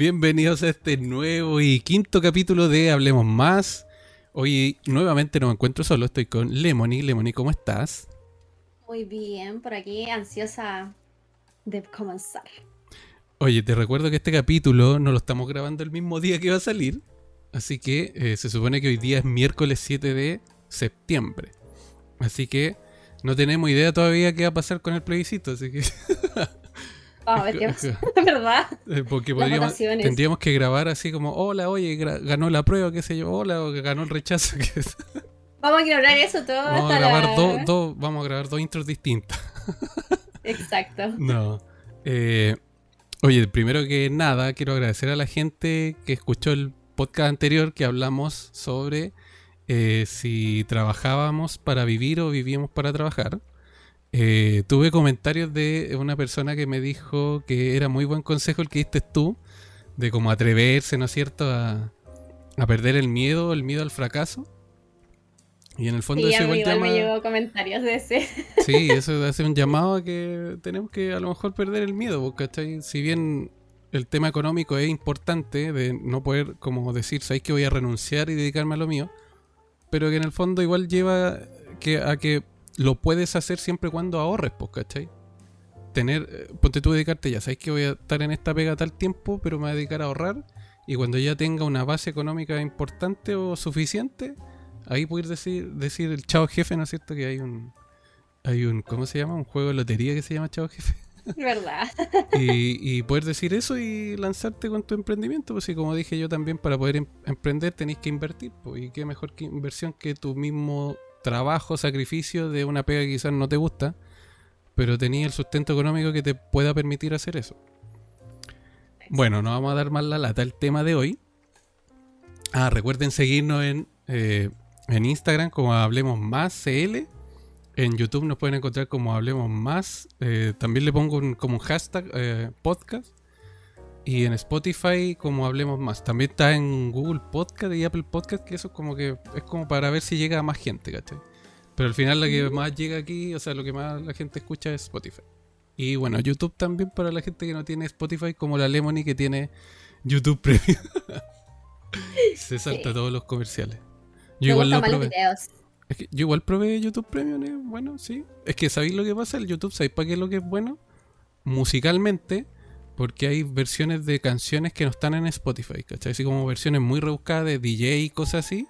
Bienvenidos a este nuevo y quinto capítulo de Hablemos Más. Hoy nuevamente no me encuentro solo, estoy con Lemony. Lemony, ¿cómo estás? Muy bien, por aquí ansiosa de comenzar. Oye, te recuerdo que este capítulo no lo estamos grabando el mismo día que va a salir. Así que eh, se supone que hoy día es miércoles 7 de septiembre. Así que no tenemos idea todavía qué va a pasar con el plebiscito. Así que Oh, ¿verdad? Eh, porque podríamos, tendríamos que grabar así como, hola, oye, ganó la prueba, qué sé yo, hola, o ganó el rechazo. Vamos a grabar eso todo. Vamos a grabar dos, vamos a grabar dos intros distintas. Exacto. No. Eh, oye, primero que nada, quiero agradecer a la gente que escuchó el podcast anterior que hablamos sobre eh, si trabajábamos para vivir o vivíamos para trabajar. Eh, tuve comentarios de una persona que me dijo que era muy buen consejo el que diste tú, de cómo atreverse, ¿no es cierto?, a, perder el miedo, el miedo al fracaso. Y en el fondo sí, ese igual me llegó comentarios de ese. Sí, eso hace un llamado a que tenemos que a lo mejor perder el miedo, ¿cachai? Si bien el tema económico es importante, de no poder como decir, ¿sabéis que voy a renunciar y dedicarme a lo mío? Pero que en el fondo igual lleva que, a que lo puedes hacer siempre cuando ahorres, pues, ¿cachai? Tener, eh, ponte tú dedicarte, ya sabes que voy a estar en esta pega tal tiempo, pero me voy a dedicar a ahorrar. Y cuando ya tenga una base económica importante o suficiente, ahí poder decir, decir el chao jefe, ¿no es cierto? Que hay un, hay un, ¿cómo se llama? Un juego de lotería que se llama chao jefe. ¿Verdad? y, y, poder decir eso y lanzarte con tu emprendimiento. Pues sí, como dije yo también, para poder em, emprender tenéis que invertir. Pues, y qué mejor que inversión que tu mismo trabajo, sacrificio de una pega que quizás no te gusta, pero tenía el sustento económico que te pueda permitir hacer eso. Bueno, no vamos a dar más la lata el tema de hoy. Ah, recuerden seguirnos en, eh, en Instagram como Hablemos Más CL. En YouTube nos pueden encontrar como Hablemos Más. Eh, también le pongo como un hashtag eh, podcast. Y en Spotify, como hablemos más. También está en Google Podcast y Apple Podcast, que eso es como que es como para ver si llega a más gente, ¿cachai? Pero al final lo que mm. más llega aquí, o sea, lo que más la gente escucha es Spotify. Y bueno, YouTube también para la gente que no tiene Spotify, como la Lemony que tiene YouTube Premium. Se salta todos los comerciales. Yo igual lo probé. Es que yo igual probé YouTube Premium, ¿eh? bueno, sí. Es que ¿sabéis lo que pasa? El YouTube, ¿sabéis para qué es lo que es bueno? Musicalmente porque hay versiones de canciones que no están en Spotify, ¿cachai? Así como versiones muy rebuscadas de DJ y cosas así.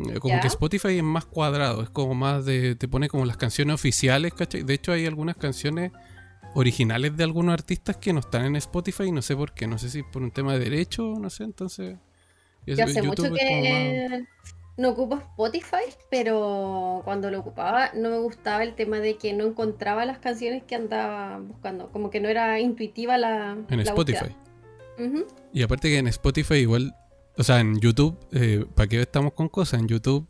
Eh, como que Spotify es más cuadrado, es como más de. Te pone como las canciones oficiales, ¿cachai? De hecho, hay algunas canciones originales de algunos artistas que no están en Spotify, no sé por qué, no sé si por un tema de derecho, no sé, entonces. Yo hace mucho que no ocupo Spotify, pero cuando lo ocupaba no me gustaba el tema de que no encontraba las canciones que andaba buscando, como que no era intuitiva la... En Spotify. Y aparte que en Spotify igual, o sea, en YouTube, eh, ¿para qué estamos con cosas? En YouTube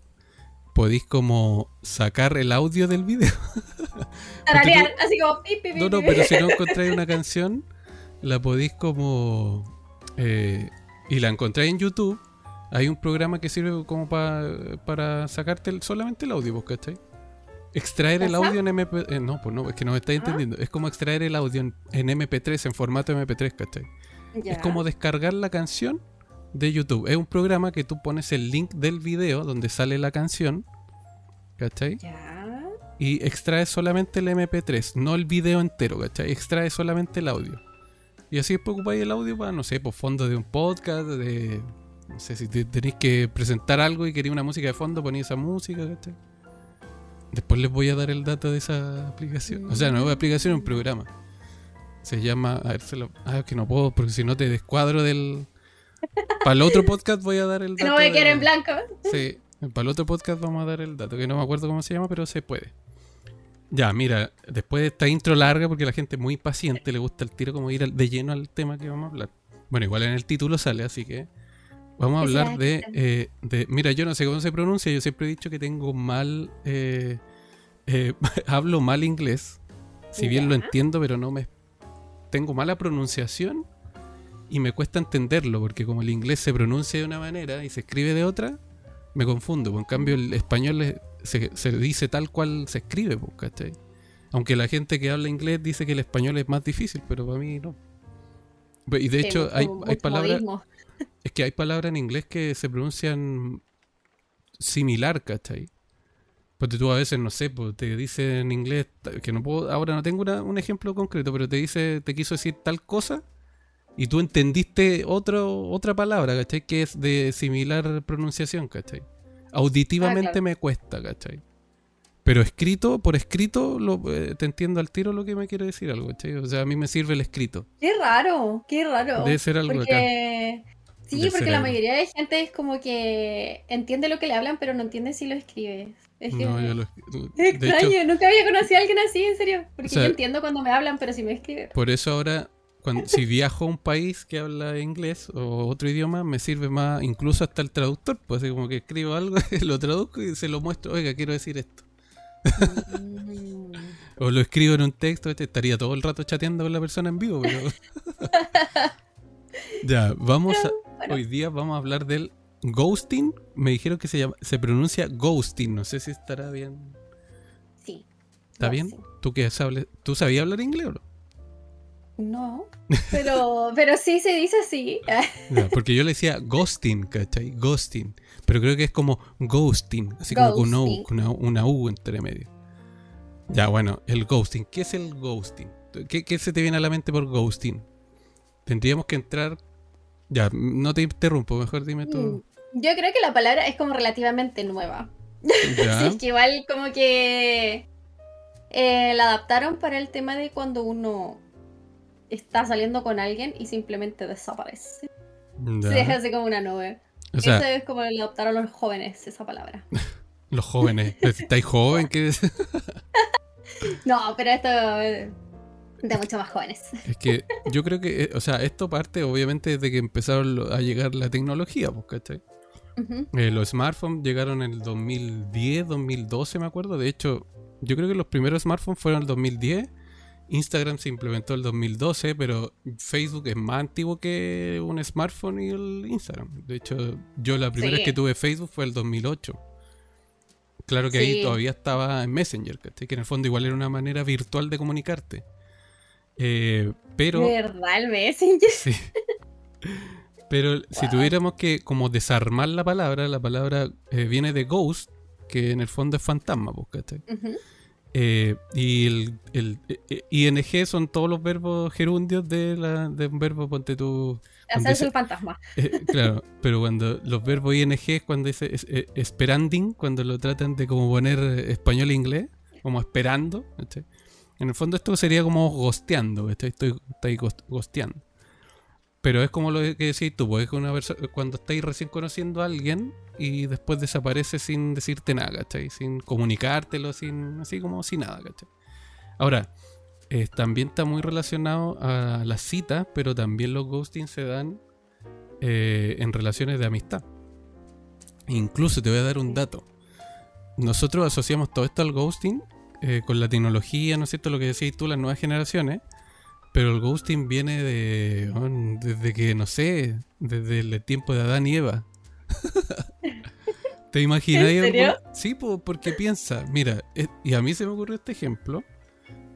podéis como sacar el audio del video. así como... no, no, pero si no encontráis una canción, la podéis como... Eh, y la encontráis en YouTube hay un programa que sirve como para sacarte solamente el audio, ¿cachai? Extraer el audio en MP... Eh, no, pues no, es que no me estáis ah. entendiendo. Es como extraer el audio en, MP3, en formato MP3, ¿cachai? Es como descargar la canción de YouTube. Es un programa que tú pones el link del video donde sale la canción, ¿cachai? Ya. Y extraes solamente el MP3, no el video entero, ¿cachai? Extraes solamente el audio. Y así después ocupáis el audio para, no sé, por fondo de un podcast, de no sé, si tenéis que presentar algo y queréis una música de fondo, ponéis esa música, ¿cachai? Después les voy a dar el dato de esa aplicación. O sea, no es una aplicación, es un programa. Se llama. A ver, se lo. Ah, es que no puedo, porque si no te descuadro del. Para el otro podcast voy a dar el dato. No voy a quedar en blanco. Sí, para el otro podcast vamos a dar el dato, que no me acuerdo cómo se llama, pero se puede. Ya, mira, después de esta intro larga, porque la gente es muy paciente, le gusta el tiro como ir de lleno al tema que vamos a hablar. Bueno, igual en el título sale, así que Vamos a hablar eh, de, Mira, yo no sé cómo se pronuncia. Yo siempre he dicho que tengo mal. Eh, eh, hablo mal inglés. Si bien lo entiendo, pero no me. Tengo mala pronunciación y me cuesta entenderlo, porque como el inglés se pronuncia de una manera y se escribe de otra, me confundo. En cambio, el español se, se dice tal cual se escribe, ¿cachai? Aunque la gente que habla inglés dice que el español es más difícil, pero para mí no. Y de hecho, hay, hay palabras. Es que hay palabras en inglés que se pronuncian similar, ¿cachai? Porque tú a veces, no sé, pues te dice en inglés, que no puedo, ahora no tengo un ejemplo concreto, pero te dice, te quiso decir tal cosa y tú entendiste otro, otra palabra, ¿cachai? Que es de similar pronunciación, ¿cachai? Auditivamente ah, me cuesta, ¿cachai? Pero escrito, por escrito, lo, eh, te entiendo al tiro lo que me quiere decir algo, ¿cachai? O sea, a mí me sirve el escrito. Qué raro, qué raro. Debe ser algo porque... Sí, porque la mayoría de gente es como que entiende lo que le hablan, pero no entiende si lo escribe. Es que no, yo lo, extraño, nunca había conocido a alguien así, en serio. Porque yo entiendo cuando me hablan, pero si me escriben. Por eso ahora, cuando, si viajo a un país que habla inglés o otro idioma, me sirve más, incluso hasta el traductor. Pues así como que escribo algo, lo traduzco y se lo muestro. Oiga, quiero decir esto. O lo escribo en un texto, este, estaría todo el rato chateando con la persona en vivo, pero. ya, vamos a. Hoy día vamos a hablar del Ghosting, me dijeron que se llama, se pronuncia ghosting, no sé si estará bien. Sí. ¿Está bien? ¿Tú qué sabes? ¿Tú sabías hablar inglés o no? No, pero, pero sí se dice así. porque yo le decía ghosting, ¿cachai? Ghosting. Pero creo que es como ghosting, así como con una, una, U entre medio. Ya, bueno, el ghosting. ¿Qué es el ghosting? ¿Qué, ¿Qué, se te viene a la mente por ghosting? Tendríamos que entrar. Ya, no te interrumpo, mejor dime tú. Mm, yo creo que la palabra es como relativamente nueva. es que igual como que eh, la adaptaron para el tema de cuando uno está saliendo con alguien y simplemente desaparece. Se deja así como una nube. Eso es como le adoptaron los jóvenes, esa palabra. los jóvenes. ¿Estáis joven? ¿Qué no, pero esto de mucho más jóvenes. Es que yo creo que, eh, o sea, esto parte obviamente desde que empezaron a llegar la tecnología, pues, ¿cachai? Eh, los smartphones llegaron en el 2010, 2012, me acuerdo. De hecho, yo creo que los primeros smartphones fueron en el 2010. Instagram se implementó en el 2012, pero Facebook es más antiguo que un smartphone y el Instagram. De hecho, yo la primera vez que tuve Facebook fue el 2008. Claro que ahí todavía estaba en Messenger, que en el fondo igual era una manera virtual de comunicarte. Eh, pero... ¿Verdad el Messenger? Sí. Pero si tuviéramos que como desarmar la palabra, la palabra eh, viene de ghost, que en el fondo es fantasma, pues, eh, y el, el, eh, ing son todos los verbos gerundios de, la, de un verbo, ponte tú. Hacerse el fantasma. claro, pero cuando los verbos ing es cuando dice esperanding, cuando lo tratan de como poner español e inglés, como esperando. En el fondo esto sería como gosteando, estoy, estoy, gosteando. Pero es como lo que decís tú, pues una cuando estáis recién conociendo a alguien y después desaparece sin decirte nada, ¿cachai? Sin comunicártelo, sin así como sin nada, ¿cachai? Ahora, también está muy relacionado a las citas, pero también los ghosting se dan eh, en relaciones de amistad. Incluso te voy a dar un dato. Nosotros asociamos todo esto al ghosting eh, con la tecnología, ¿no es cierto? Lo que decís tú, las nuevas generaciones pero el ghosting viene de. desde que, no sé, desde el tiempo de Adán y Eva. ¿Te imaginas? ¿En serio? Sí, porque piensa, mira, y a mí se me ocurrió este ejemplo.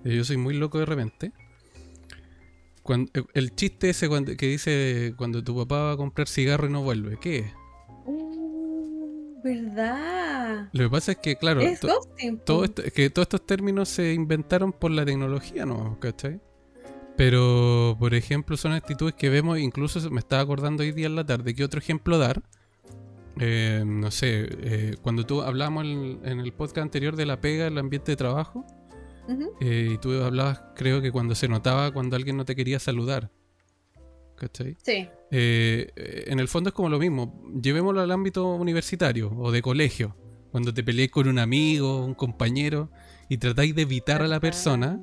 Eh, yo soy muy loco de repente. Cuando, eh, el chiste ese cuando, que dice cuando tu papá va a comprar cigarro y no vuelve, ¿qué es? Uh, ¿Verdad? Lo que pasa es que, claro, todo esto, es que todos estos términos se inventaron por la tecnología, ¿no? ¿Cachai? Pero, por ejemplo, son actitudes que vemos, incluso me estaba acordando hoy día en la tarde, ¿qué otro ejemplo dar? Eh, no sé, eh, cuando tú hablamos en, el podcast anterior de la pega, el ambiente de trabajo, eh, y tú hablabas, creo que cuando se notaba cuando alguien no te quería saludar. ¿Cachai? Sí. en el fondo es como lo mismo. Llevémoslo al ámbito universitario o de colegio. Cuando te peleáis con un amigo, un compañero, y tratáis de evitar a la persona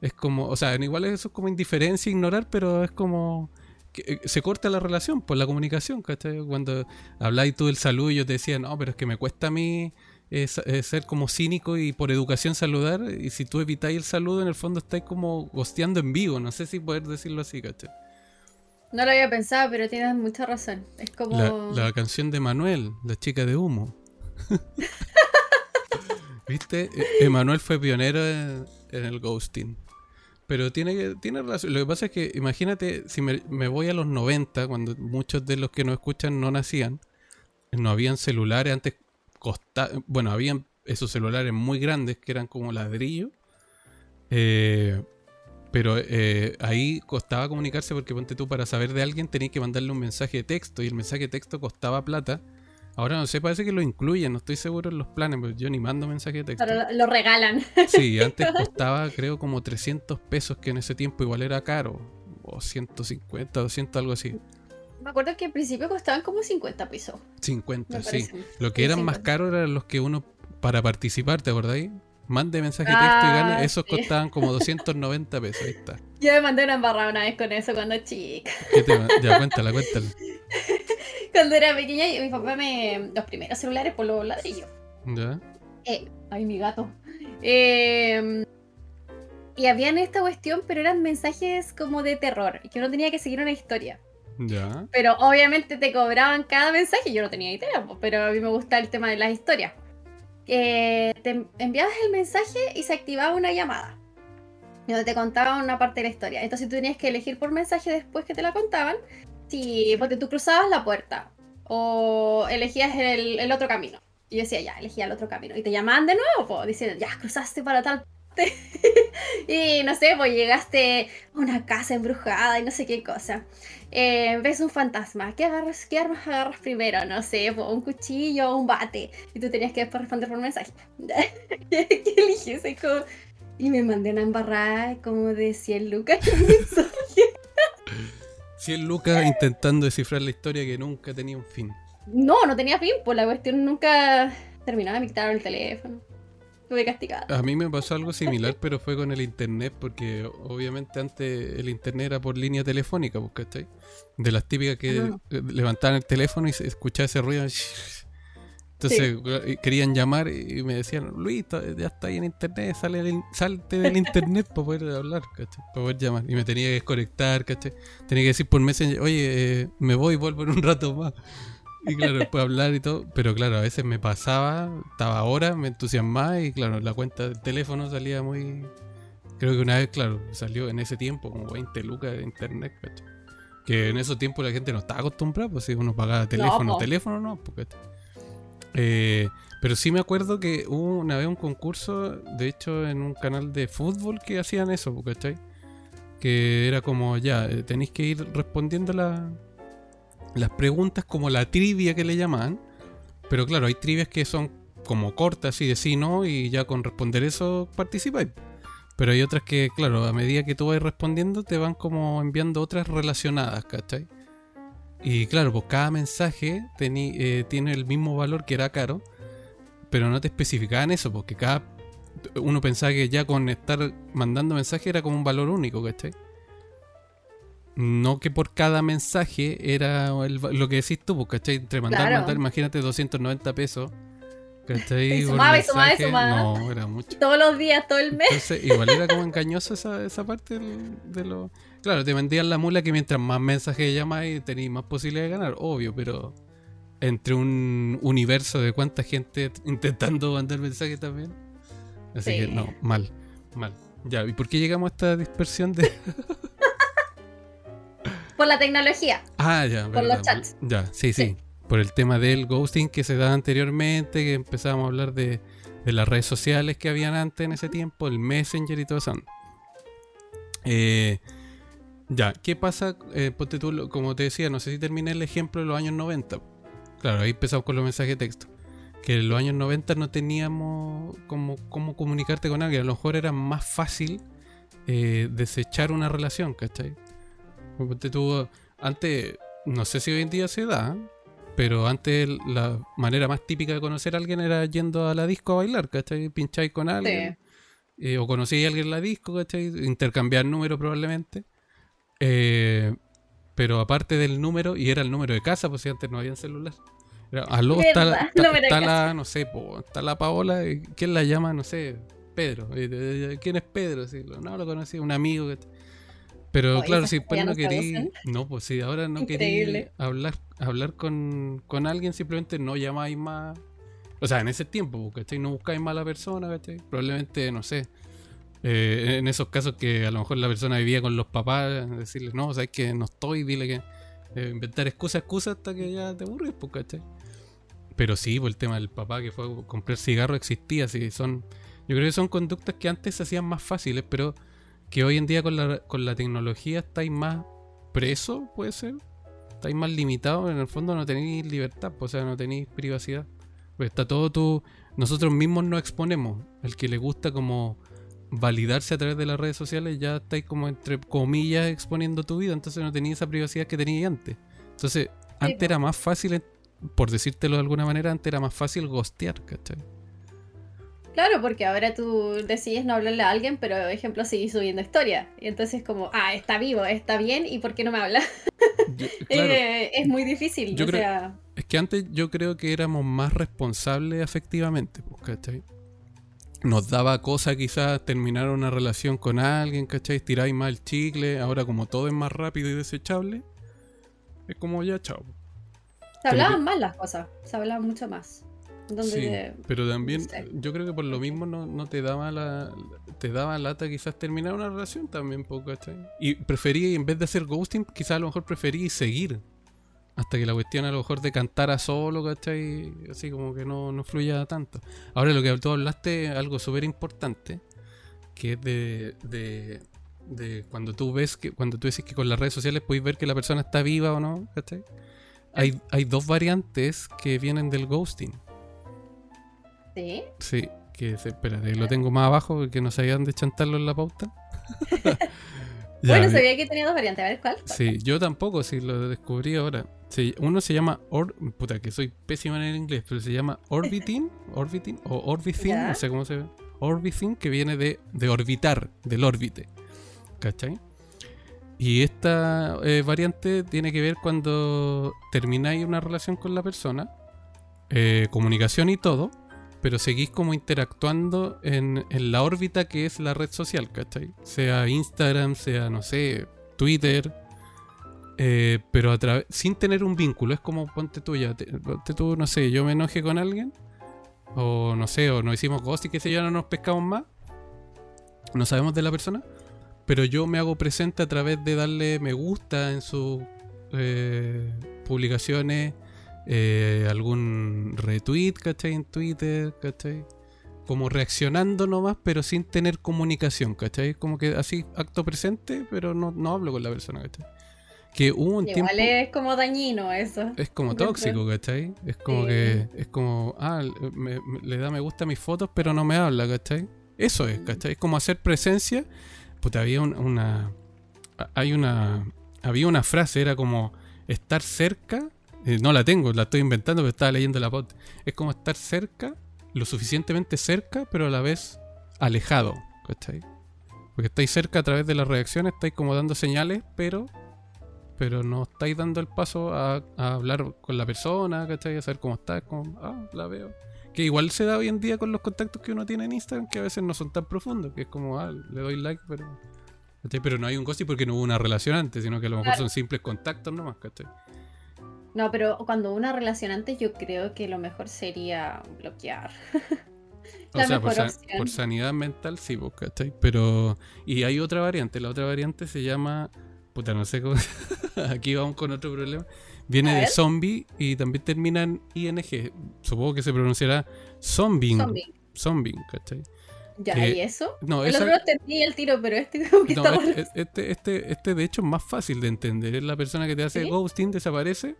es como, o sea, igual eso es como indiferencia, ignorar, pero es como que eh, se corta la relación por la comunicación, ¿cachai? Cuando habláis tú del saludo y yo te decía, no, pero es que me cuesta a mí eh, eh, ser como cínico y por educación saludar, y si tú evitáis el saludo, en el fondo estáis como gosteando en vivo, no sé si poder decirlo así, ¿cachai? No lo había pensado, pero tienes mucha razón. Es como. La, canción de Manuel, la chica de humo. ¿Viste? E-, Emanuel fue pionero en el ghosting. pero tiene, tiene relación. Lo que pasa es que, imagínate, si me, voy a los 90, cuando muchos de los que nos escuchan no nacían, no habían celulares, antes costaba, bueno, habían esos celulares muy grandes que eran como ladrillos. Eh, pero eh, ahí costaba comunicarse porque ponte tú para saber de alguien tenías que mandarle un mensaje de texto y el mensaje de texto costaba plata Ahora no sé, parece que lo incluyen, no estoy seguro en los planes, pero yo ni mando mensaje de texto. Pero lo regalan. Sí, antes costaba creo como 300 pesos, que en ese tiempo igual era caro, o 150, 200, algo así. Me acuerdo que al principio costaban como 50 pesos. 50, sí. Lo que eran más caros eran los que uno, para participar, ¿te acordáis? Mande mensaje de texto y gane, ah, esos costaban como 290 pesos, ahí está. Yo me mandé una embarrada una vez con eso cuando chica. ¿Qué te ya, cuéntala, cuéntala. cuando era pequeña, mi papá me. Los primeros celulares por los ladrillos. ¿Ya? Eh, ay, mi gato. Eh, y habían esta cuestión, pero eran mensajes como de terror, que uno tenía que seguir una historia. Ya. Pero obviamente te cobraban cada mensaje, yo no tenía idea, pero a mí me gusta el tema de las historias. Eh, te enviabas el mensaje y se activaba una llamada donde te contaban una parte de la historia. Entonces tú tenías que elegir por mensaje después que te la contaban Sí, porque tú cruzabas la puerta o elegías el, otro camino. Y yo decía, ya, elegía el otro camino. Y te llamaban de nuevo, pues, diciendo, ya, cruzaste para tal y no sé, pues llegaste a una casa embrujada y no sé qué cosa. Eh, ves un fantasma, ¿qué, agarras, ¿qué armas agarras primero? No sé, pues, un cuchillo o un bate. Y tú tenías que después responder por mensaje. ¿Qué, eliges? Y me mandé una embarrada como de 100 lucas. 100 lucas intentando descifrar la historia que nunca tenía un fin. No, no tenía fin, pues la cuestión nunca terminaba, me quitaron el teléfono. Estuve castigada. A mí me pasó algo similar, pero fue con el internet, porque obviamente antes el internet era por línea telefónica, ¿cachai? De las típicas que levantaban el teléfono y se escuchaba ese ruido. Entonces querían llamar y me decían, Luis, ya está ahí en internet, sale salte del internet para poder hablar, ¿cachai? Para poder llamar. Y me tenía que desconectar, ¿cachai? Tenía que decir por Messenger, oye, eh, me voy, vuelvo en un rato más. Y claro, después hablar y todo. Pero claro, a veces me pasaba, estaba ahora, me entusiasmaba y claro, la cuenta del teléfono salía muy... Creo que una vez, claro, salió en ese tiempo como 20 lucas de internet, ¿cachai? Que en esos tiempos la gente no estaba acostumbrada, pues si uno pagaba teléfono, teléfono no, porque... Eh, pero sí me acuerdo que hubo una vez un concurso, de hecho, en un canal de fútbol que hacían eso, ¿cachai? Que era como, ya, eh, tenéis que ir respondiendo las preguntas como la trivia que le llaman. Pero claro, hay trivias que son como cortas y de sí, no, y ya con responder eso participáis. Pero hay otras que, claro, a medida que tú vas respondiendo, te van como enviando otras relacionadas, ¿cachai? Y claro, pues cada mensaje eh, tiene el mismo valor que era caro, pero no te especificaban eso, porque cada uno pensaba que ya con estar mandando mensaje era como un valor único, ¿cachai? No que por cada mensaje era lo que decís tú, pues, ¿cachai? Entre mandar, mandar, imagínate 290 pesos. ¿Cachai? Sumaba y sumaba y No, era mucho. Todos los días, todo el mes. Entonces, igual era como engañoso esa, esa parte de lo... Claro, te vendían la mula que mientras más mensajes llamáis tenéis más posibilidad de ganar, obvio, pero entre un universo de cuánta gente intentando mandar mensajes también. Así que no, mal, mal. Ya, ¿y por qué llegamos a esta dispersión de...? por la tecnología. Ah, ya. Por los chats. Ya, sí, sí, Por el tema del ghosting que se daba anteriormente, que empezábamos a hablar de, de las redes sociales que habían antes en ese tiempo, el Messenger y todo eso. Eh, ya, ¿qué pasa? Eh, ponte tú, como te decía, no sé si terminé el ejemplo de los años 90. Claro, ahí empezamos con los mensajes de texto. Que en los años 90 no teníamos cómo, cómo comunicarte con alguien. A lo mejor era más fácil eh, desechar una relación, ¿cachai? Ponte tú, antes, no sé si hoy en día se da, pero antes la manera más típica de conocer a alguien era yendo a la disco a bailar, ¿cachai? Pincháis con alguien. Eh, o conocíais a alguien en la disco, ¿cachai? Intercambiar números probablemente. Eh, pero aparte del número, y era el número de casa, pues si antes no había celular. Aló, está, la, no sé, está la Paola, ¿quién la llama? No sé, Pedro. ¿Quién es Pedro? no lo conocí, un amigo. Pero claro, si después no quería, no, pues si ahora no quería hablar, hablar con, con, alguien, simplemente no llamáis más. O sea, en ese tiempo, ¿cachai? No buscáis más a la persona, ¿cachai? Probablemente, no sé, Eh, en esos casos que a lo mejor la persona vivía con los papás, decirles, no, sabes que no estoy, dile que. Eh, inventar excusa, excusa hasta que ya te aburres, pues, ¿cachai? Pero sí, por el tema del papá que fue a comprar cigarro existía, sí, son. Yo creo que son conductas que antes se hacían más fáciles, pero que hoy en día con la, con la tecnología estáis más preso, puede ser. Estáis más limitados, en el fondo no tenéis libertad, pues, o sea, no tenéis privacidad. Pues está todo tu. Nosotros mismos nos exponemos. El que le gusta como validarse a través de las redes sociales, ya estáis como entre comillas exponiendo tu vida, entonces no tenías esa privacidad que tenías antes. Entonces, antes era más fácil, por decírtelo de alguna manera, antes era más fácil gostear, ¿cachai? Claro, porque ahora tú decides no hablarle a alguien, pero, por ejemplo, seguís subiendo historia. Y entonces como, ah, está vivo, está bien, ¿y por qué no me habla? Eh, es muy difícil. Es que antes yo creo que éramos más responsables afectivamente, pues, ¿cachai? Nos daba cosa quizás terminar una relación con alguien, ¿cachai? Tiráis más el chicle, ahora como todo es más rápido y desechable, es como ya chao. Se hablaban más las cosas, se hablaban mucho más sí, pero también yo creo que por lo mismo no, te daba la te daba lata quizás terminar una relación también poco, Y preferí, en vez de hacer ghosting, quizás a lo mejor preferí seguir. Hasta que la cuestión a lo mejor de cantar a solo, ¿cachai? Así como que no, no fluya tanto. Ahora lo que tú hablaste, algo súper importante, que es de, de, de, cuando tú ves que, cuando tú dices que con las redes sociales puedes ver que la persona está viva o no, ¿cachai? Hay, hay dos variantes que vienen del ghosting. ¿Sí? Sí, que espérate, lo tengo más abajo que no sabían de chantarlo en la pauta. bueno, sabía que tenía dos variantes, a ver cuál. Sí, yo tampoco, sí, lo descubrí ahora. Uno se llama, Or, puta, que soy pésima en el inglés, pero se llama Orbiting, Orbiting o Orbiting, no sé cómo se ve. Orbiting, que viene de, de orbitar, del órbite. ¿Cachai? Y esta eh, variante tiene que ver cuando termináis una relación con la persona, eh, comunicación y todo, pero seguís como interactuando en, la órbita que es la red social, ¿cachai? Sea Instagram, sea, no sé, Twitter, eh, pero sin tener un vínculo. Es como, ponte tú ya, ponte tú, no sé, yo me enoje con alguien, o no sé, o nos hicimos ghost y que se ya no nos pescamos más, no sabemos de la persona, pero yo me hago presente a través de darle me gusta en sus eh, publicaciones eh, algún retweet, ¿cachai? En Twitter, ¿cachai? Como reaccionando nomás, pero sin tener comunicación, ¿cachai? Como que así, acto presente, pero no, no hablo con la persona, ¿cachai? Que hubo un Igual es como dañino eso. Es como tóxico, ¿cachai? Es como que, es como, ah, le da me gusta a mis fotos, pero no me habla, ¿cachai? Eso es, ¿cachai? Es como hacer presencia. Pues había una. Hay una. Había una frase, era como estar cerca eh, no la tengo, la estoy inventando, pero estaba leyendo la pod. Es como estar cerca, lo suficientemente cerca, pero a la vez alejado, ¿cachai? Porque estáis cerca a través de las reacciones, estáis como dando señales, pero pero no estáis dando el paso a, hablar con la persona, ¿cachai? A saber cómo está, como, ah, la veo. Que igual se da hoy en día con los contactos que uno tiene en Instagram, que a veces no son tan profundos, que es como, ah, le doy like, pero... Pero no hay un gossip porque no hubo una relación antes, sino que a lo mejor son simples contactos nomás, ¿cachai? No, pero cuando una relación antes, yo creo que lo mejor sería bloquear. o sea, por, sanidad mental sí, pues, ¿cachai? Pero. Y hay otra variante. La otra variante se llama. Puta, no sé cómo. Aquí vamos con otro problema. Viene de zombie y también termina en ING. Supongo que se pronunciará zombing. Zombing, ¿cachai? Ya, ¿y eso? No, el otro entendí el tiro, pero este como que no, este, este, este, este, de hecho es más fácil de entender. Es la persona que te hace ghosting, desaparece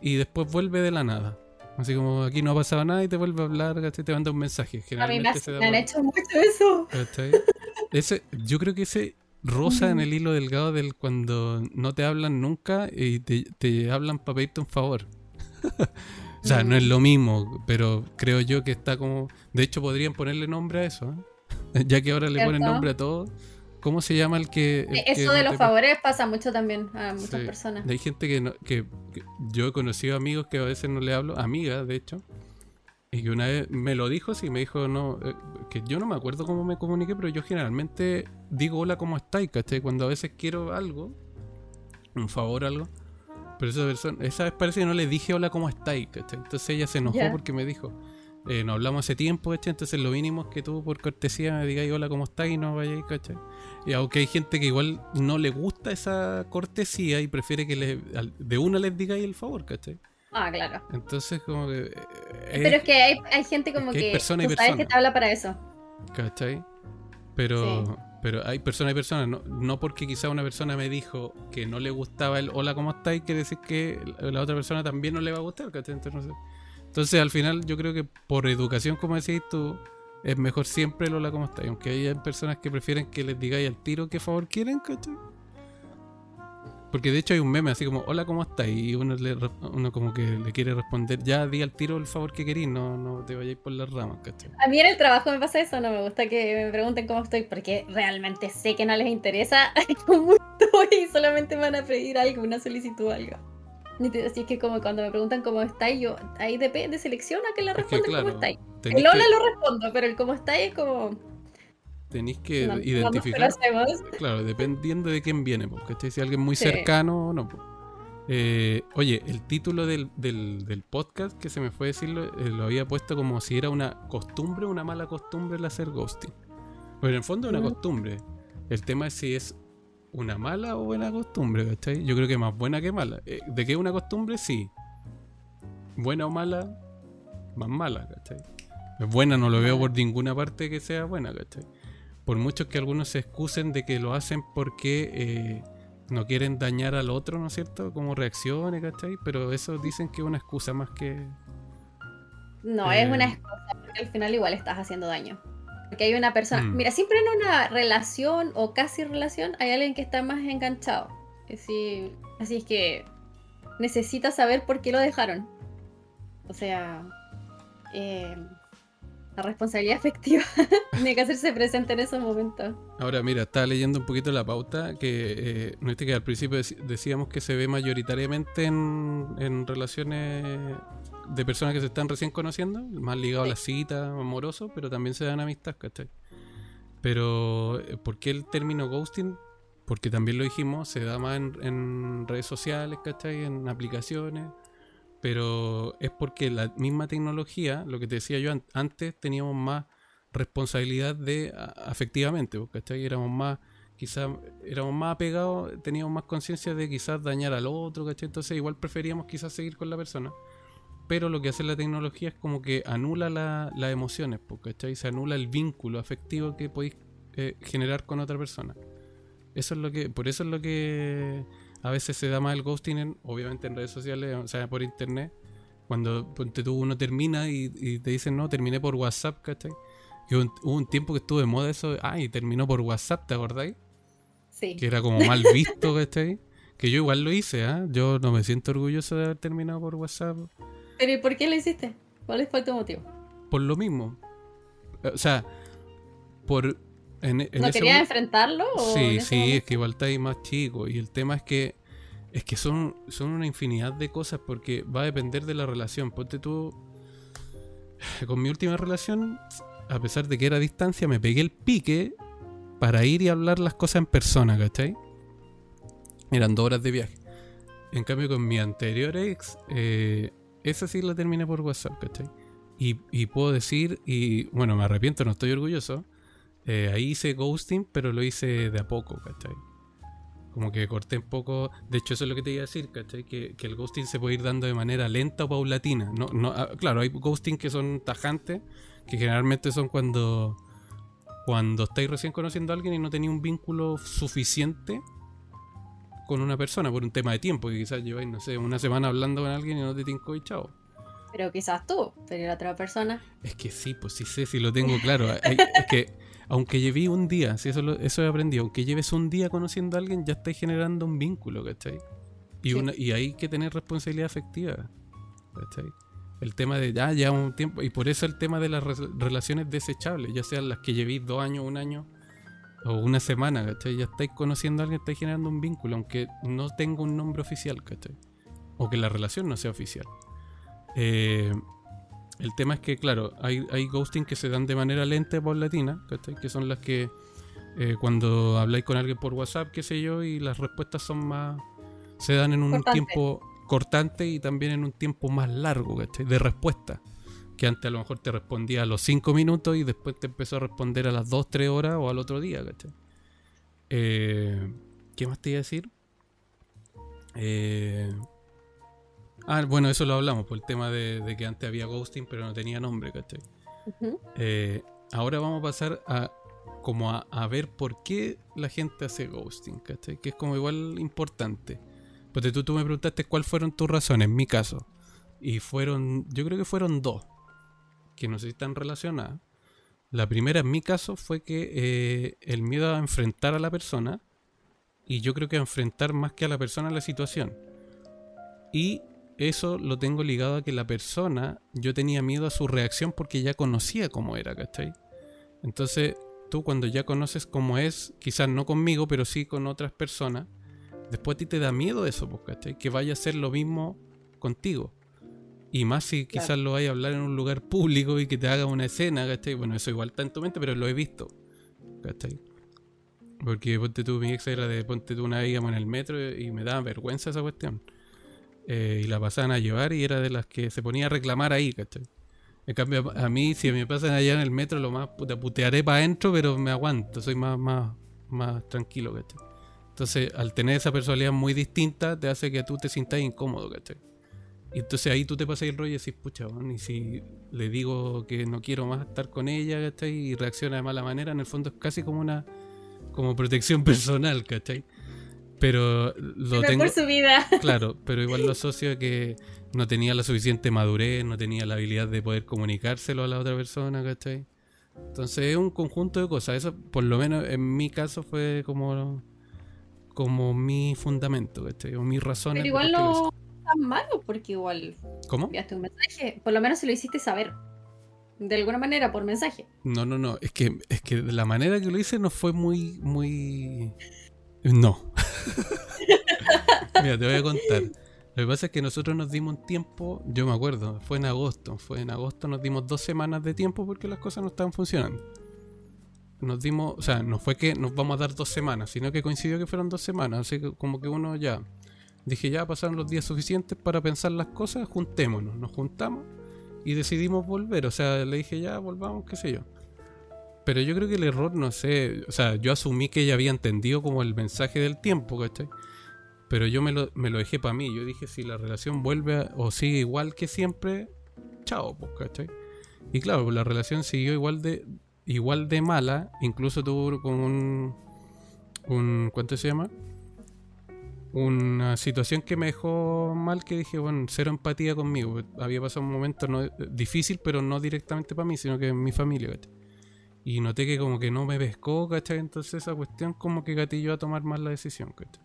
y después vuelve de la nada. Así como aquí no ha pasado nada y te vuelve a hablar, te manda un mensaje. a mí me, han hecho mucho eso. Ese, yo creo que ese rosa en el hilo delgado del cuando no te hablan nunca y te, hablan para pedirte un favor. o sea, no es lo mismo, pero creo yo que está como... De hecho, podrían ponerle nombre a eso, ¿eh? ya que ahora le ponen nombre a todo. ¿Cómo se llama el que... Eso de los favores pasa mucho también a muchas personas. Hay gente que, que, Yo he conocido amigos que a veces no le hablo, amigas de hecho, y que una vez me lo dijo, sí, me dijo, no, eh, que yo no me acuerdo cómo me comuniqué, pero yo generalmente digo hola, ¿cómo estáis? ¿Cachai? Cuando a veces quiero algo, un favor, algo, pero esa persona, esa vez parece que no le dije hola, ¿cómo estáis? ¿cachai? Entonces ella se enojó porque me dijo, eh, no hablamos hace tiempo, ¿cachai? Entonces lo mínimo es que tú por cortesía me digas hola, ¿cómo estás? y no vayáis, ¿cachai? Y aunque hay gente que igual no le gusta esa cortesía y prefiere que le, de una les digáis el favor, ¿cachai? Ah, claro. Entonces, como que. Eh, Pero es que hay, hay gente como que. que persona y sabes que te habla para eso. ¿Cachai? Pero. Pero hay personas y personas, no, no, porque quizá una persona me dijo que no le gustaba el hola, ¿cómo estáis? Quiere decir que la otra persona también no le va a gustar, ¿cachai? Entonces, no sé. Entonces, al final, yo creo que por educación, como decís tú, es mejor siempre el hola, ¿cómo estáis? Aunque haya personas que prefieren que les digáis al tiro qué favor quieren, ¿cachai? Porque de hecho hay un meme así como, hola, ¿cómo estás? Y uno, le, uno como que le quiere responder, ya di al tiro el favor que querís, no, no te vayáis por las ramas, ¿cachai? A mí en el trabajo me pasa eso, no me gusta que me pregunten cómo estoy, porque realmente sé que no les interesa cómo estoy y solamente van a pedir algo, una solicitud o algo. Así que como cuando me preguntan cómo estáis, yo ahí depende, selecciona que le responden cómo estáis. El hola lo respondo, pero el cómo estáis es como tenéis que identificar. claro, dependiendo de quién viene, porque si alguien muy cercano o no. Eh, oye, el título del, del, podcast, que se me fue decirlo, eh, lo había puesto como si era una costumbre o una mala costumbre el hacer ghosting. Pero en el fondo es una costumbre. El tema es si es una mala o buena costumbre, ¿cachai? Yo creo que más buena que mala. Eh, ¿De qué es una costumbre? Sí. Buena o mala, más mala, ¿cachai? Es buena, no lo veo por ninguna parte que sea buena, ¿cachai? Por mucho que algunos se excusen de que lo hacen porque eh, no quieren dañar al otro, ¿no es cierto? Como reacciones, ¿cachai? Pero eso dicen que es una excusa más que... No, es una eh, excusa, porque al final igual estás haciendo daño. Porque hay una persona, mm. mira, siempre en una relación o casi relación hay alguien que está más enganchado. Así, así es que necesita saber por qué lo dejaron. O sea, eh, la responsabilidad efectiva tiene que hacerse presente en esos momentos. Ahora, mira, estaba leyendo un poquito la pauta que, eh, no que al principio decíamos que se ve mayoritariamente en, relaciones de personas que se están recién conociendo, más ligado a la cita, amoroso, pero también se dan amistad, ¿cachai? Pero, eh, ¿por qué el término ghosting? Porque también lo dijimos, se da más en, en redes sociales, ¿cachai? En aplicaciones pero es porque la misma tecnología, lo que te decía yo antes, teníamos más responsabilidad de afectivamente, ¿cachai? Éramos más, quizás, éramos más apegados, teníamos más conciencia de quizás dañar al otro, ¿cachai? Entonces igual preferíamos quizás seguir con la persona. Pero lo que hace la tecnología es como que anula las emociones, ¿cachai? Se anula el vínculo afectivo que podéis eh, generar con otra persona. Eso es lo que, por eso es lo que a veces se da más el ghosting, obviamente en redes sociales, o sea, por internet. Cuando tú, uno termina y, te dicen, no, terminé por WhatsApp, ¿cachai? Y hubo un, tiempo que estuvo de moda eso, ah, y terminó por WhatsApp, ¿te acordáis? Sí. Que era como mal visto, ¿cachai? Que yo igual lo hice, ¿ah? Yo no me siento orgulloso de haber terminado por WhatsApp. ¿Pero y por qué lo hiciste? ¿Cuál fue tu motivo? Por lo mismo. O sea, por ¿No querías enfrentarlo? sí, sí, es que igual está ahí más chico. Y el tema es que es que son, son una infinidad de cosas porque va a depender de la relación. Ponte tú. Con mi última relación, a pesar de que era a distancia, me pegué el pique para ir y hablar las cosas en persona, ¿cachai? Eran dos horas de viaje. En cambio, con mi anterior ex, eh, esa sí la terminé por WhatsApp, ¿cachai? Y, y puedo decir, y bueno, me arrepiento, no estoy orgulloso, eh, ahí hice ghosting, pero lo hice de a poco, ¿cachai? Como que corté un poco. De hecho, eso es lo que te iba a decir, ¿cachai? Que, el ghosting se puede ir dando de manera lenta o paulatina. No, no, ah, claro, hay ghosting que son tajantes, que generalmente son cuando, cuando estáis recién conociendo a alguien y no tenéis un vínculo suficiente con una persona por un tema de tiempo. Que quizás lleváis, no sé, una semana hablando con alguien y no te tinco y chao. Pero quizás tú, pero la otra persona. Es que sí, pues sí sé, si lo tengo claro. es que aunque llevé un día, si eso, eso he aprendido, aunque lleves un día conociendo a alguien, ya estáis generando un vínculo, ¿cachai? Y, una, y hay que tener responsabilidad afectiva, ¿cachai? El tema de ya, ya un tiempo, y por eso el tema de las relaciones desechables, ya sean las que llevéis dos años, un año o una semana, ¿cachai? Ya estáis conociendo a alguien, estáis generando un vínculo, aunque no tenga un nombre oficial, ¿cachai? O que la relación no sea oficial. Eh, el tema es que, claro, hay, hay ghosting que se dan de manera lenta y paulatina, que son las que eh, cuando habláis con alguien por WhatsApp, qué sé yo, y las respuestas son más. se dan en un tiempo cortante y también en un tiempo más largo, ¿cachai? De respuesta. que antes a lo mejor te respondía a los 5 minutos y después te empezó a responder a las 2, 3 horas o al otro día, ¿cachai? Eh, ¿Qué más te iba a decir? Eh, ah, bueno, eso lo hablamos, por el tema de, que antes había ghosting, pero no tenía nombre, ¿cachai? Eh, ahora vamos a pasar a como a, ver por qué la gente hace ghosting, ¿cachai? Que es como igual importante. Porque tú, tú me preguntaste cuáles fueron tus razones, en mi caso. Y fueron, yo creo que fueron dos que no sé si están relacionadas. La primera en mi caso fue que eh, el miedo a enfrentar a la persona, y yo creo que a enfrentar más que a la persona la situación. Y eso lo tengo ligado a que la persona, yo tenía miedo a su reacción porque ya conocía cómo era, ¿cachai? Entonces, tú cuando ya conoces cómo es, quizás no conmigo, pero sí con otras personas, después a ti te da miedo eso, pues, ¿cachai? Que vaya a ser lo mismo contigo. Y más si quizás lo vaya a hablar en un lugar público y que te haga una escena, ¿cachai? Bueno, eso igual está en tu mente, pero lo he visto, ¿cachai? Porque ponte tú, mi ex era de ponte tú una íbamos en el metro y me daba vergüenza esa cuestión. Eh, y la pasaban a llevar y era de las que se ponía a reclamar ahí, ¿cachai? En cambio, a mí, si me pasan allá en el metro, lo más puta, putearé para adentro, pero me aguanto, soy más, más, más tranquilo, ¿cachai? Entonces, al tener esa personalidad muy distinta, te hace que tú te sientas incómodo, ¿cachai? Y entonces ahí tú te pasas el rollo y decís, pucha, y si le digo que no quiero más estar con ella, ¿cachai? Y reacciona de mala manera, en el fondo es casi como una como protección personal, ¿cachai? Pero lo tengo... por su vida. Claro, pero igual lo asocio a que no tenía la suficiente madurez, no tenía la habilidad de poder comunicárselo a la otra persona, ¿cachai? Entonces es un conjunto de cosas. Eso, por lo menos en mi caso, fue como, como mi fundamento, ¿cachai? O mi razón. Pero igual no tan malo porque igual ¿Cómo? enviaste un mensaje. Por lo menos se lo hiciste saber. De alguna manera, por mensaje. No, no, no. Es que, es que la manera que lo hice no fue muy, muy. No. Mira, te voy a contar. Lo que pasa es que nosotros nos dimos un tiempo, yo me acuerdo, fue en agosto. Fue en agosto, nos dimos dos semanas de tiempo porque las cosas no estaban funcionando. Nos dimos, o sea, no fue que nos vamos a dar dos semanas, sino que coincidió que fueron dos semanas. Así que como que uno ya Dije, ya pasaron los días suficientes para pensar las cosas, juntémonos. Nos juntamos y decidimos volver. O sea, le dije, ya volvamos, qué sé yo. Pero yo creo que el error, no sé, o sea, yo asumí que ella había entendido como el mensaje del tiempo, ¿cachai? Pero yo me lo, me lo dejé para mí. Yo dije, si la relación vuelve o sigue igual que siempre, chao, pues, ¿cachai? Y claro, pues la relación siguió igual de, igual de mala. Incluso tuvo como un, un ¿cuánto se llama? una situación que me dejó mal que dije, bueno, cero empatía conmigo. Había pasado un momento no, difícil, pero no directamente para mí, sino que en mi familia, Y noté que como que no me pescó, ¿cachai? Entonces esa cuestión como que gatilló a tomar más la decisión, ¿cachai?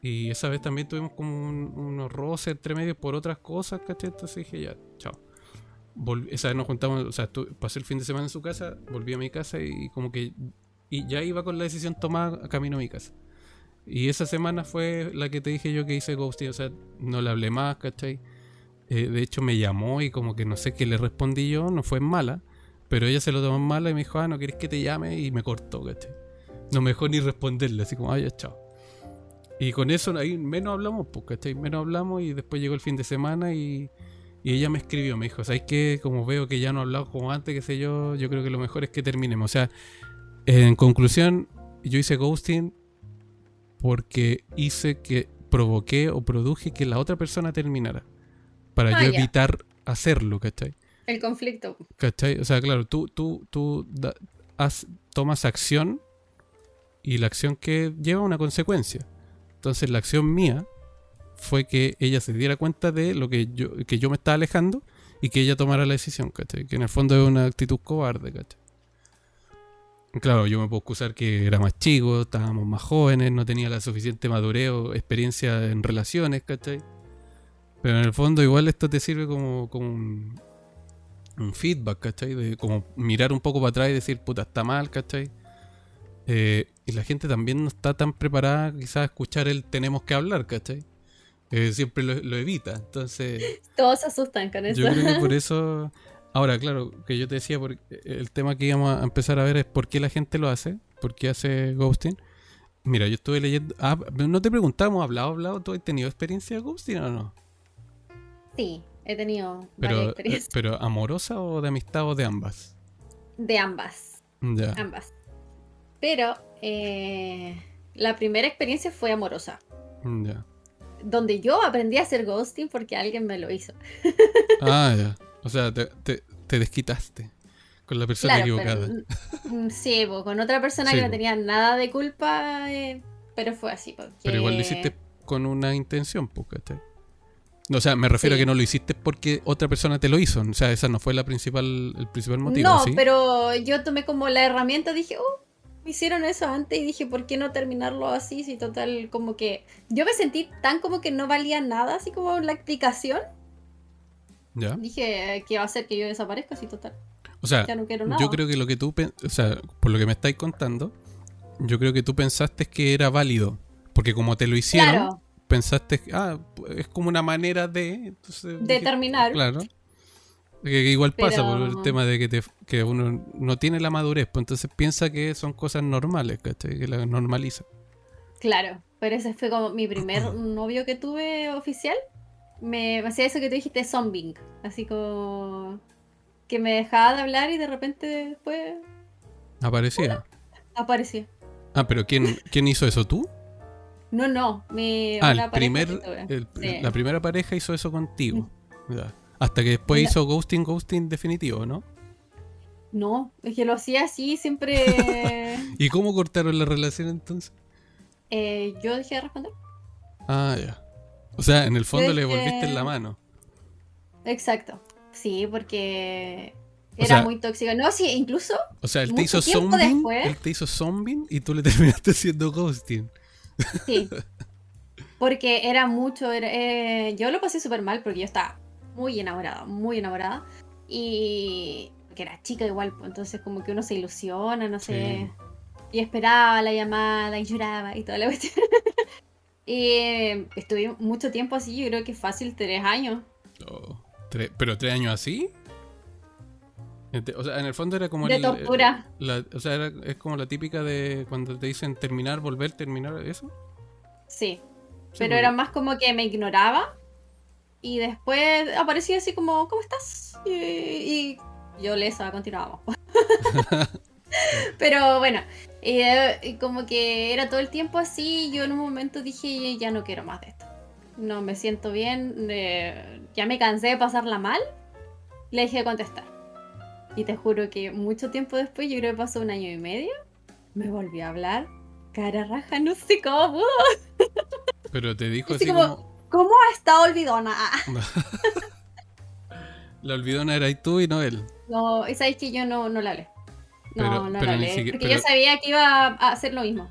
Y esa vez también tuvimos como unos roces entre medio por otras cosas, ¿cachai? Entonces dije, ya, chao. esa vez nos juntamos, o sea, pasé el fin de semana en su casa, volví a mi casa y como que y ya iba con la decisión tomada a camino a mi casa. Y esa semana fue la que te dije yo que hice ghosting, o sea, no le hablé más, ¿cachai? Eh, de hecho me llamó y como que no sé qué le respondí yo, no fue mala, pero ella se lo tomó en mala y me dijo, ah, no querés que te llame y me cortó, ¿cachai? No me dejó ni responderle, así como, ah, ya, chao. Y con eso ahí menos hablamos, pues, ¿cachai? Menos hablamos y después llegó el fin de semana y, y ella me escribió, me dijo, ¿sabes qué? Como veo que ya no hablado como antes, qué sé yo, yo creo que lo mejor es que terminemos. O sea, en conclusión, yo hice ghosting porque hice que provoqué o produje que la otra persona terminara. Para ah, yo evitar hacerlo, ¿cachai? El conflicto. ¿Cachai? O sea, claro, tú, tú, tú tomas acción y la acción que lleva una consecuencia. Entonces la acción mía fue que ella se diera cuenta de lo que yo, que yo me estaba alejando y que ella tomara la decisión, ¿cachai? Que en el fondo es una actitud cobarde, ¿cachai? Claro, yo me puedo excusar que era más chico, estábamos más jóvenes, no tenía la suficiente madurez o experiencia en relaciones, ¿cachai? Pero en el fondo igual esto te sirve como, como un, feedback, ¿cachai? De como mirar un poco para atrás y decir, puta, está mal, ¿cachai? Eh, y la gente también no está tan preparada quizás a escuchar el tenemos que hablar, ¿cachai? Eh, siempre lo, lo, evita, entonces... Todos se asustan con eso. Yo creo que por eso Ahora, claro, que yo te decía, porque el tema que íbamos a empezar a ver es por qué la gente lo hace, por qué hace ghosting. Mira, yo estuve leyendo. Ah, no te preguntamos, ¿hablado, hablado? ¿Tú has tenido experiencia de ghosting o no? Sí, he tenido pero, eh, ¿Pero amorosa o de amistad o de ambas? De ambas. Ya. Ambas. Pero eh, la primera experiencia fue amorosa. Ya. Donde yo aprendí a hacer ghosting porque alguien me lo hizo. ah, ya. O sea, te, te, desquitaste con la persona equivocada. Mm, sí, con otra persona que no tenía nada de culpa, eh, pero fue así. Pero igual lo hiciste con una intención, pues, O sea, me refiero a que no lo hiciste porque otra persona te lo hizo. O sea, esa no fue la principal, el principal motivo. No, pero yo tomé como la herramienta, dije, oh, me hicieron eso antes y dije, ¿por qué no terminarlo así? Si total, como que. Yo me sentí tan como que no valía nada, así como la explicación. ¿Ya? Dije, ¿qué va a hacer que yo desaparezca? Así total. O sea, yo creo que lo que tú, o sea, por lo que me estáis contando, yo creo que tú pensaste que era válido. Porque como te lo hicieron, pensaste, ah, es como una manera de... Determinar. Claro. Que, igual pasa por el tema de que, que uno no tiene la madurez, pues entonces piensa que son cosas normales, ¿cachai? Que la normaliza. Claro, pero ese fue como mi primer novio que tuve oficial. Me hacía eso que tú dijiste, zombing. Así como que me dejaba de hablar y de repente después... Aparecía. aparecía. Ah, pero ¿quién, ¿quién hizo eso? ¿Tú? No, no, mi ah, el primer, la primera pareja hizo eso contigo. Hasta que después hizo ghosting, ghosting definitivo, ¿no? No, es que lo hacía así, siempre... ¿Y cómo cortaron la relación entonces? Eh, yo dejé de responder. Ah, ya. O sea, en el fondo le volviste en la mano. Exacto. Sí, porque era muy tóxico. No, sí, incluso. O sea, él te hizo zombie. Él te hizo zombie y tú le terminaste haciendo ghosting. Sí. Porque era mucho. Eh, yo lo pasé súper mal porque yo estaba muy enamorada, muy enamorada. Y. que era chica igual, pues, entonces como que uno se ilusiona, no sé. Y esperaba la llamada y lloraba y toda la cuestión. y eh, estuve mucho tiempo así, yo creo que fácil tres años. Oh, ¿Pero tres años así? O sea, en el fondo era como... De tortura. o sea, es como la típica de cuando te dicen terminar, volver, terminar, ¿eso? Sí. Pero era más como que me ignoraba y después aparecía así como, ¿cómo estás? Y, yo lesa, continuábamos. Pero bueno, y como que era todo el tiempo así, yo en un momento dije, ya no quiero más de esto. No me siento bien, ya me cansé de pasarla mal, le dejé de contestar. Y te juro que mucho tiempo después, yo creo que pasó un año y medio, me volvió a hablar. Cara raja, no sé cómo pudo. Pero te dijo así, como, ¿Cómo ha estado olvidona? la olvidona era tú y no él. No, y sabes que yo no, no la hablé. No, no la hablé. porque yo sabía que iba a hacer lo mismo.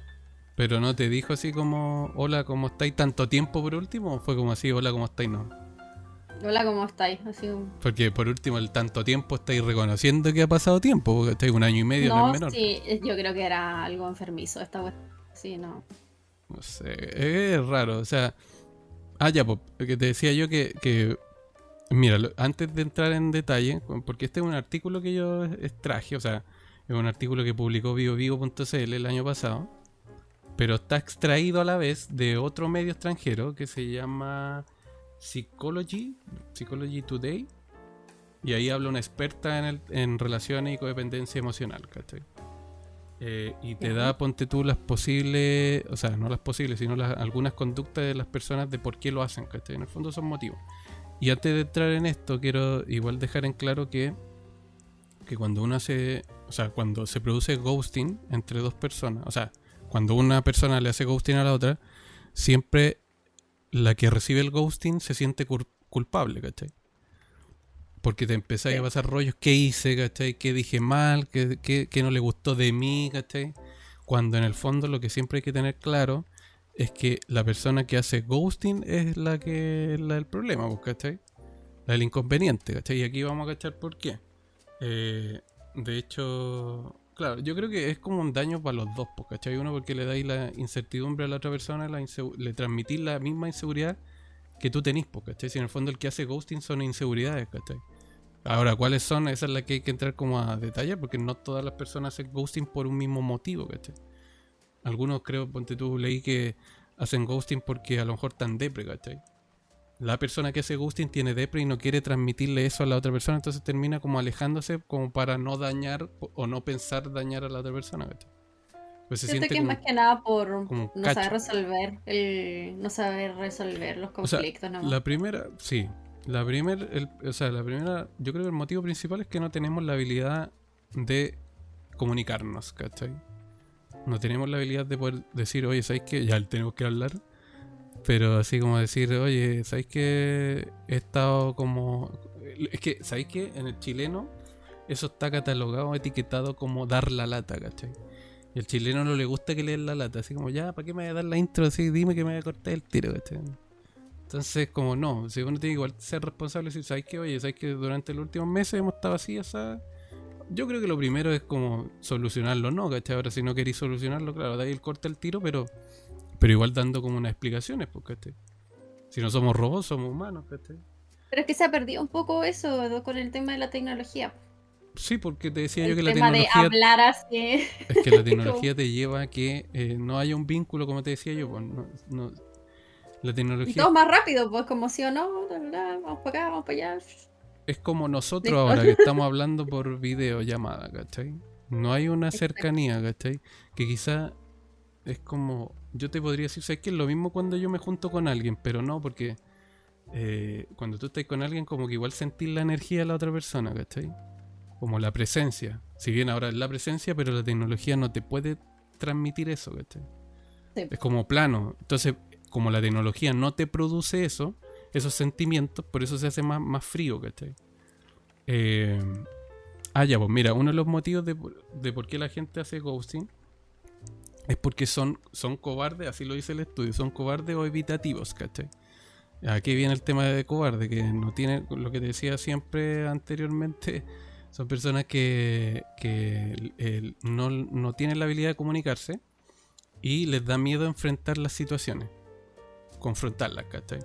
Pero no te dijo así como, hola, ¿cómo estáis? ¿Tanto tiempo por último? ¿O fue como así, hola, ¿cómo estáis? No. Hola, ¿cómo estáis? Así Porque por último, el tanto tiempo estáis reconociendo que ha pasado tiempo, porque estáis un año y medio, no, menor. Sí, yo creo que era algo enfermizo esta vez. Sí, no. No sé, es raro, o sea. Ah, ya, porque te decía yo que, que Mira, antes de entrar en detalle, porque este es un artículo que yo extraje, o sea, es un artículo que publicó vivovivo.cl el año pasado, pero está extraído a la vez de otro medio extranjero que se llama Psychology, Psychology Today, y ahí habla una experta en, el, en relaciones y codependencia emocional, ¿cachai? Eh, y te da, ponte tú, las posibles, o sea, no las posibles, sino las, algunas conductas de las personas de por qué lo hacen, ¿cachai? En el fondo son motivos. Y antes de entrar en esto, quiero igual dejar en claro que, que cuando uno hace, o sea, cuando se produce ghosting entre dos personas, o sea, cuando una persona le hace ghosting a la otra, siempre la que recibe el ghosting se siente culpable, ¿cachai? Porque te empezáis a pasar rollos, ¿qué hice, ¿cachai? ¿Qué dije mal? ¿Qué, ¿Qué, no le gustó de mí, ¿cachai? Cuando en el fondo lo que siempre hay que tener claro es que la persona que hace ghosting es la que es la del problema, pues, ¿cachai? La del inconveniente, ¿cachai? Y aquí vamos a cachar por qué. Eh, de hecho, Claro, yo creo que es como un daño para los dos, ¿cachai? Uno porque le dais la incertidumbre a la otra persona, le transmitís la misma inseguridad que tú tenís, ¿cachai? Si en el fondo el que hace ghosting son inseguridades, ¿cachai? Ahora, ¿cuáles son? Esa es la que hay que entrar como a detallar, porque no todas las personas hacen ghosting por un mismo motivo, ¿cachai? Algunos creo, ponte tú, leí que hacen ghosting porque a lo mejor están depre, ¿cachai? La persona que hace ghosting tiene depre y no quiere transmitirle eso a la otra persona, entonces termina como alejándose como para no dañar o no pensar dañar a la otra persona. Pues se Siento que es más que nada por no saber resolver el, no saber resolver los conflictos. La primera, sí. La primera, o sea, la primera, yo creo que el motivo principal es que no tenemos la habilidad de comunicarnos, ¿cachai? No tenemos la habilidad de poder decir, oye, ¿sabes qué? Ya tenemos que hablar. Pero así como decir, oye, ¿sabéis que he estado como... Es que, ¿sabéis que en el chileno eso está catalogado, etiquetado como dar la lata, ¿cachai? Y al chileno no le gusta que le den la lata, así como, ya, ¿para qué me voy a dar la intro? Así, dime que me voy a cortar el tiro, ¿cachai? Entonces, como no, si uno tiene igual ser responsable, si sabes que, oye, sabes que durante los últimos meses hemos estado así, o sea, yo creo que lo primero es como solucionarlo, ¿no? ¿Cachai? Ahora, si no queréis solucionarlo, claro, da ahí el corte el tiro, pero pero igual dando como unas explicaciones, porque si no somos robots, somos humanos. Pero es que se ha perdido un poco eso con el tema de la tecnología. Sí, porque te decía yo que la tecnología. De hablar así. Es que la tecnología te lleva a que eh, no haya un vínculo, como te decía yo. Pues, no, la tecnología. Y todo más rápido, pues como si o no, vamos para acá, vamos para allá. Es como nosotros ahora que estamos hablando por videollamada, ¿cachai? No hay una cercanía, ¿cachai? Que quizá es como yo te podría decir, ¿sabes que es lo mismo cuando yo me junto con alguien? Pero no, porque eh, cuando tú estás con alguien, como que igual sentís la energía de la otra persona, ¿cachai? Como la presencia. Si bien ahora es la presencia, pero la tecnología no te puede transmitir eso, ¿cachai? Es como plano. Entonces, como la tecnología no te produce eso, esos sentimientos, por eso se hace más, más frío, ¿cachai? Eh, ah, ya, pues mira, uno de los motivos de, de por qué la gente hace ghosting es porque son, son cobardes, así lo dice el estudio, son cobardes o evitativos, ¿cachai? Aquí viene el tema de cobarde, que no tiene, lo que te decía siempre anteriormente, son personas que, no, tienen la habilidad de comunicarse y les da miedo enfrentar las situaciones, confrontarlas, ¿cachai?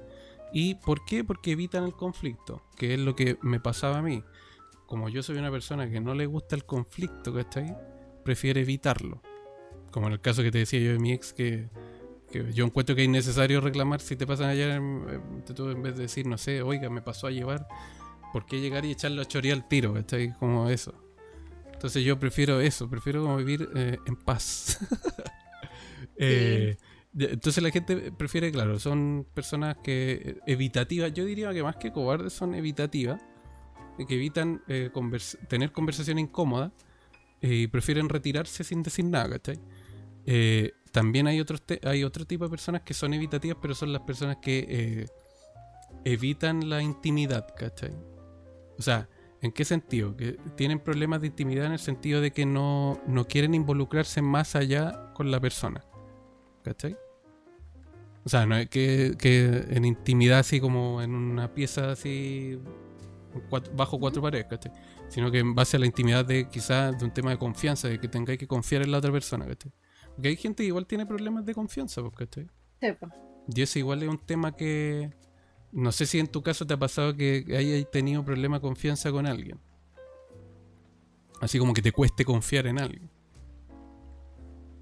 ¿Y por qué? Porque evitan el conflicto, que es lo que me pasaba a mí. Como yo soy una persona que no le gusta el conflicto, ¿cachai? Prefiere evitarlo. Como en el caso que te decía yo de mi ex, que, yo encuentro que es innecesario reclamar si te pasan allá, en, en vez de decir, no sé, oiga, me pasó a llevar, ¿por qué llegar y echarle a choría al tiro? ¿Cachai? Como eso. Entonces yo prefiero eso, prefiero como vivir eh, en paz. Eh, entonces la gente prefiere, claro, son personas que evitativas, yo diría que más que cobardes son evitativas, que evitan eh, tener conversación incómoda y prefieren retirarse sin decir nada, ¿cachai? Eh, también hay, otros hay otro tipo de personas que son evitativas, pero son las personas que eh, evitan la intimidad, ¿cachai? O sea, ¿en qué sentido? Que tienen problemas de intimidad en el sentido de que no, quieren involucrarse más allá con la persona, ¿cachai? O sea, no es que, en intimidad así como en una pieza así bajo cuatro paredes, ¿cachai? Sino que en base a la intimidad de quizás de un tema de confianza, de que tengáis que confiar en la otra persona, ¿cachai? Porque hay gente que igual tiene problemas de confianza, pues, ¿cachai? Y eso igual es un tema que. No sé si en tu caso te ha pasado que hayas tenido problema de confianza con alguien. Así como que te cueste confiar en alguien.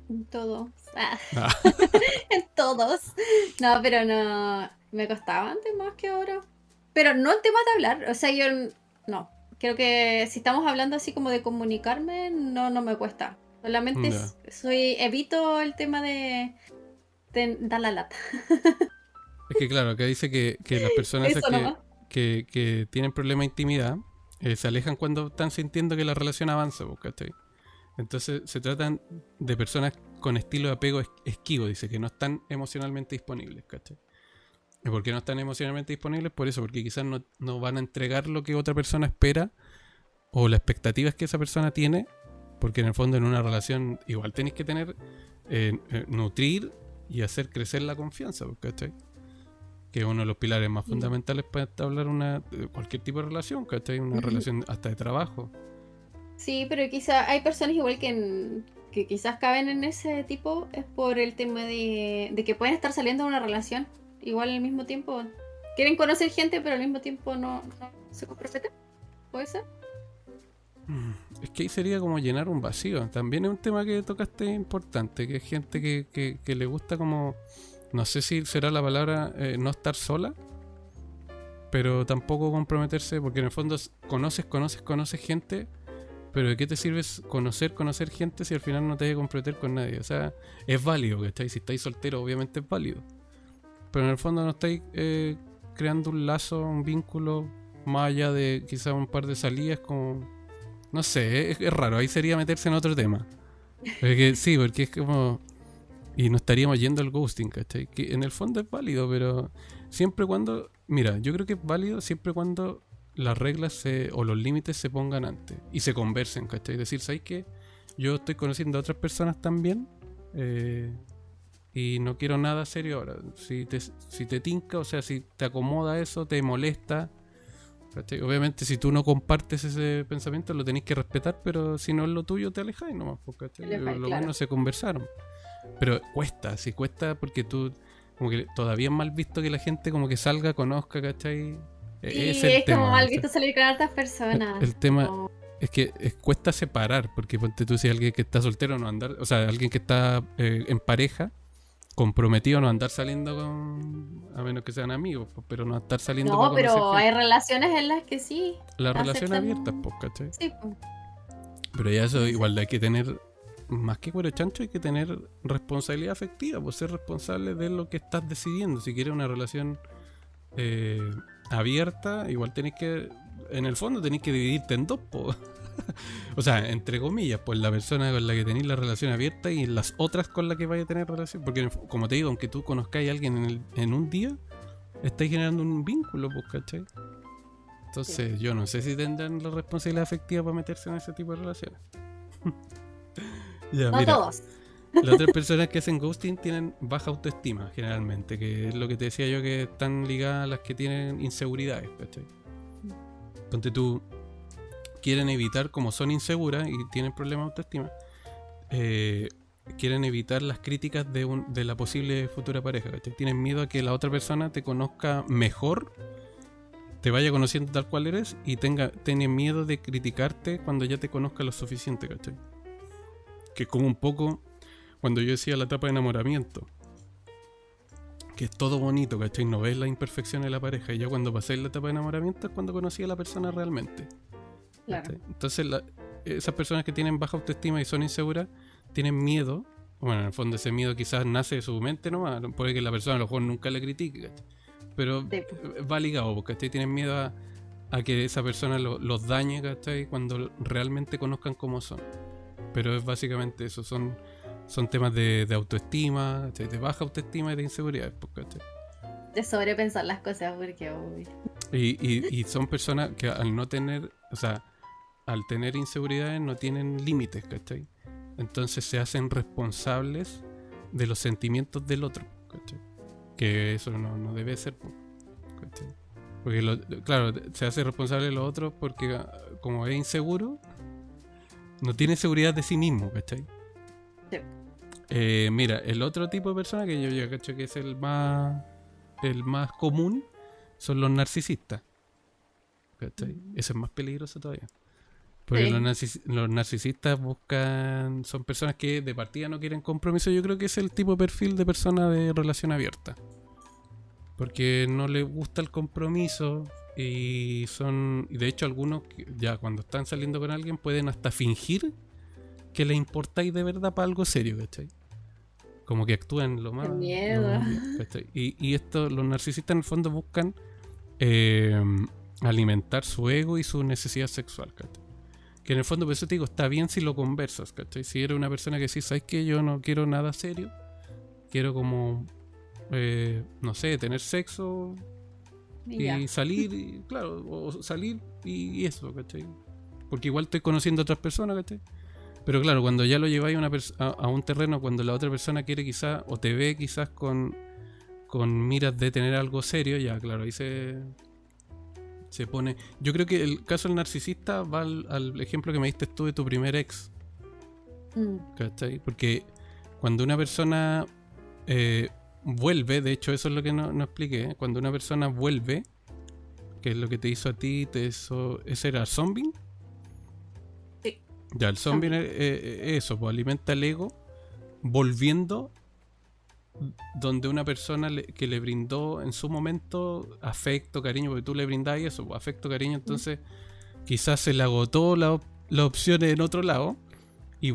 En todos. Ah. Ah. en todos. No, pero no. Me costaba antes más que ahora. Pero no el tema de hablar. O sea, yo. No. Creo que si estamos hablando así como de comunicarme, no, no me cuesta. Solamente soy evito el tema de, dar la lata. es que claro, acá dice que, las personas que, tienen problema de intimidad eh, se alejan cuando están sintiendo que la relación avanza, pues, Entonces se tratan de personas con estilo de apego esquivo, dice, que no están emocionalmente disponibles, ¿cachai? ¿Y por qué no están emocionalmente disponibles? Por eso, porque quizás no, no van a entregar lo que otra persona espera o las expectativas que esa persona tiene porque en el fondo en una relación igual tenéis que tener, eh, eh, nutrir y hacer crecer la confianza, ¿cachai? Que es uno de los pilares más fundamentales para establecer una, eh, cualquier tipo de relación, ¿cachai? Una relación hasta de trabajo. Sí, pero quizá hay personas igual que, que quizás caben en ese tipo, es por el tema de, de que pueden estar saliendo de una relación, igual al mismo tiempo. Quieren conocer gente, pero al mismo tiempo no, no se comprometen. ¿Puede ser? Mm, es que ahí sería como llenar un vacío. También es un tema que tocaste importante, que es gente que, le gusta como, no sé si será la palabra eh, no estar sola, pero tampoco comprometerse, porque en el fondo conoces, conoces, conoces gente, pero ¿de qué te sirve conocer, conocer gente si al final no te hay que comprometer con nadie? O sea, es válido, ¿cachai? Si estáis soltero, obviamente es válido. Pero en el fondo no estáis eh, creando un lazo, un vínculo, más allá de quizás un par de salidas, como... No sé, es, raro, ahí sería meterse en otro tema. Porque, sí, porque es como... Y no estaríamos yendo al ghosting, ¿cachai? Que en el fondo es válido, pero siempre cuando... Mira, yo creo que es válido siempre cuando las reglas o los límites se pongan antes y se conversen, ¿cachai? Decir, ¿sabes qué? Yo estoy conociendo a otras personas también eh, y no quiero nada serio ahora. Si te, si te tinca, o sea, si te acomoda eso, te molesta. Obviamente, si tú no compartes ese pensamiento, lo tenéis que respetar, pero si no es lo tuyo, te alejáis nomás. Porque, lo bueno se conversaron. Pero cuesta, sí cuesta porque tú, como que todavía es mal visto que la gente como que salga, conozca, ¿cachai? E-, es, es como mal visto salir con otras personas. El, tema es que cuesta separar, porque ponte tú si alguien que está soltero no andar, o sea, alguien que está eh, en pareja, comprometido no andar saliendo con a menos que sean amigos pero no estar saliendo no pero hay relaciones en las que sí las relaciones abiertas pues ¿cachai? sí pero ya eso igual hay que tener más que cuero chancho hay que tener responsabilidad afectiva pues ser responsable de lo que estás decidiendo. Si quieres una relación eh, abierta igual tenéis que en el fondo tenéis que dividirte en dos pues o sea, entre comillas, pues la persona con la que tenéis la relación abierta y las otras con las que vais a tener relación. Porque, como te digo, aunque tú conozcáis a alguien en, un día, estáis generando un vínculo, pues, ¿cachai? Entonces, yo no sé si tendrán la responsabilidad afectiva para meterse en ese tipo de relaciones. ya, mira. Todos. Las otras personas que hacen ghosting tienen baja autoestima, generalmente, que es lo que te decía yo que están ligadas a las que tienen inseguridades, ¿cachai? Ponte tú, quieren evitar, como son inseguras y tienen problemas de autoestima, eh, quieren evitar las críticas de, la posible futura pareja. Tienen miedo a que la otra persona te conozca mejor, te vaya conociendo tal cual eres y tenga, tienen miedo de criticarte cuando ya te conozca lo suficiente. ¿cachai? Que como un poco cuando yo decía la etapa de enamoramiento. Que es todo bonito, ¿cachai? No ves la imperfección de la pareja. Y ya cuando pasé la etapa de enamoramiento es cuando conocí a la persona realmente. Entonces, esas personas que tienen baja autoestima y son inseguras, tienen miedo. Bueno, en el fondo ese miedo quizás nace de su mente nomás. Puede que la persona a lo mejor nunca le critique, Pero va ligado, porque tienen miedo a, que esa persona los dañe, ¿cachai? Cuando realmente conozcan cómo son. Pero es básicamente eso, son, son temas de, autoestima, de baja autoestima y de inseguridad, ¿cachai? De sobrepensar las cosas, porque... Y, y, y son personas que al no tener, o sea, al tener inseguridades no tienen límites, ¿cachai? Entonces se hacen responsables de los sentimientos del otro, ¿cachai? Que eso no, debe ser, ¿cachai? Porque, claro, se hace responsable de los otros porque ah, como es inseguro, no tiene seguridad de sí mismo, ¿cachai? Eh, mira, el otro tipo de persona que yo ya cacho que es el más el más común son los narcisistas. ¿Cachai? Mm. Ese es más peligroso todavía. Porque los, narcisistas buscan, son personas que de partida no quieren compromiso. Yo creo que es el tipo de perfil de persona de relación abierta. Porque no les gusta el compromiso y son, y de hecho algunos ya cuando están saliendo con alguien pueden hasta fingir que le importáis de verdad para algo serio, ¿cachai? Como que actúan lo más... miedo. y, y esto, los narcisistas en el fondo buscan eh, alimentar su ego y su necesidad sexual, ¿cachai? Que en el fondo, por eso te digo, está bien si lo conversas, ¿cachai? Si eres una persona que sí, ¿sabes que Yo no quiero nada serio. Quiero como, eh, no sé, tener sexo y, salir, y, claro, o salir y, eso, ¿cachai? Porque igual estoy conociendo a otras personas, ¿cachai? Pero claro, cuando ya lo lleváis a, a, un terreno, cuando la otra persona quiere quizás, o te ve quizás con, con miras de tener algo serio, ya claro, ahí se, se pone. Yo creo que el caso del narcisista va al, ejemplo que me diste tú de tu primer ex. Mm. ¿Cachai? Porque cuando una persona eh, vuelve, de hecho, eso es lo que no, expliqué. Cuando una persona vuelve, que es lo que te hizo a ti, te hizo. ¿Ese era zombie? Sí. Ya, el zombie es eso, pues alimenta el ego, volviendo donde una persona que le brindó en su momento afecto, cariño, porque tú le brindás eso, pues, afecto, cariño, entonces quizás se le agotó la, la opción en otro lado y,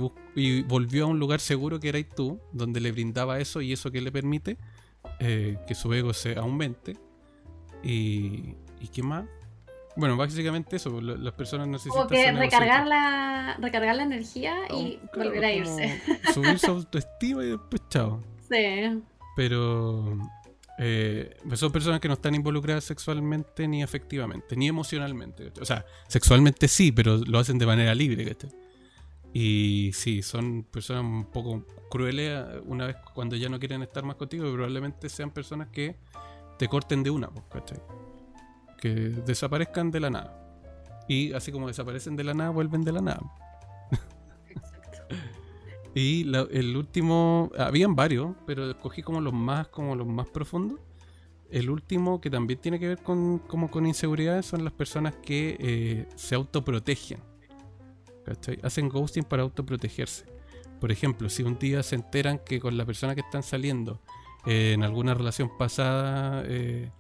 volvió a un lugar seguro que erais tú, donde le brindaba eso y eso que le permite eh, que su ego se aumente. Y, ¿Y qué más? Bueno, básicamente eso, las personas necesitan... Como que recargar la, recargar la energía y volver a irse. Subir su autoestima y después chao. Sí. Pero eh, son personas que no están involucradas sexualmente ni afectivamente, ni emocionalmente. O sea, sexualmente sí, pero lo hacen de manera libre. Y sí, son personas un poco crueles eh, una vez cuando ya no quieren estar más contigo, probablemente sean personas que te corten de una, ¿cachai? Que desaparezcan de la nada. Y así como desaparecen de la nada, vuelven de la nada. Y el último, habían varios, pero escogí como los más, como los más profundos. El último que también tiene que ver con, como con inseguridades son las personas que eh, se autoprotegen. ¿cachai? Hacen ghosting para autoprotegerse. Por ejemplo, si un día se enteran que con la persona que están saliendo eh, en alguna relación pasada eh,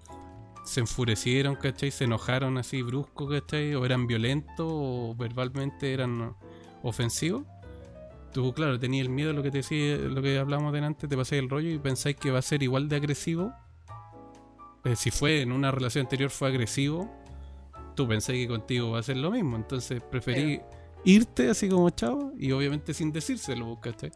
se enfurecieron, ¿cachai? Se enojaron así brusco, ¿cachai? O eran violentos o verbalmente eran ofensivos tú, claro, tenías el miedo, lo que te decía, lo que hablamos delante, te pasáis el rollo y pensáis que va a ser igual de agresivo. Eh, si fue en una relación anterior fue agresivo, tú pensáis que contigo va a ser lo mismo. Entonces preferí irte así como chavo y obviamente sin decírselo, ¿cachai?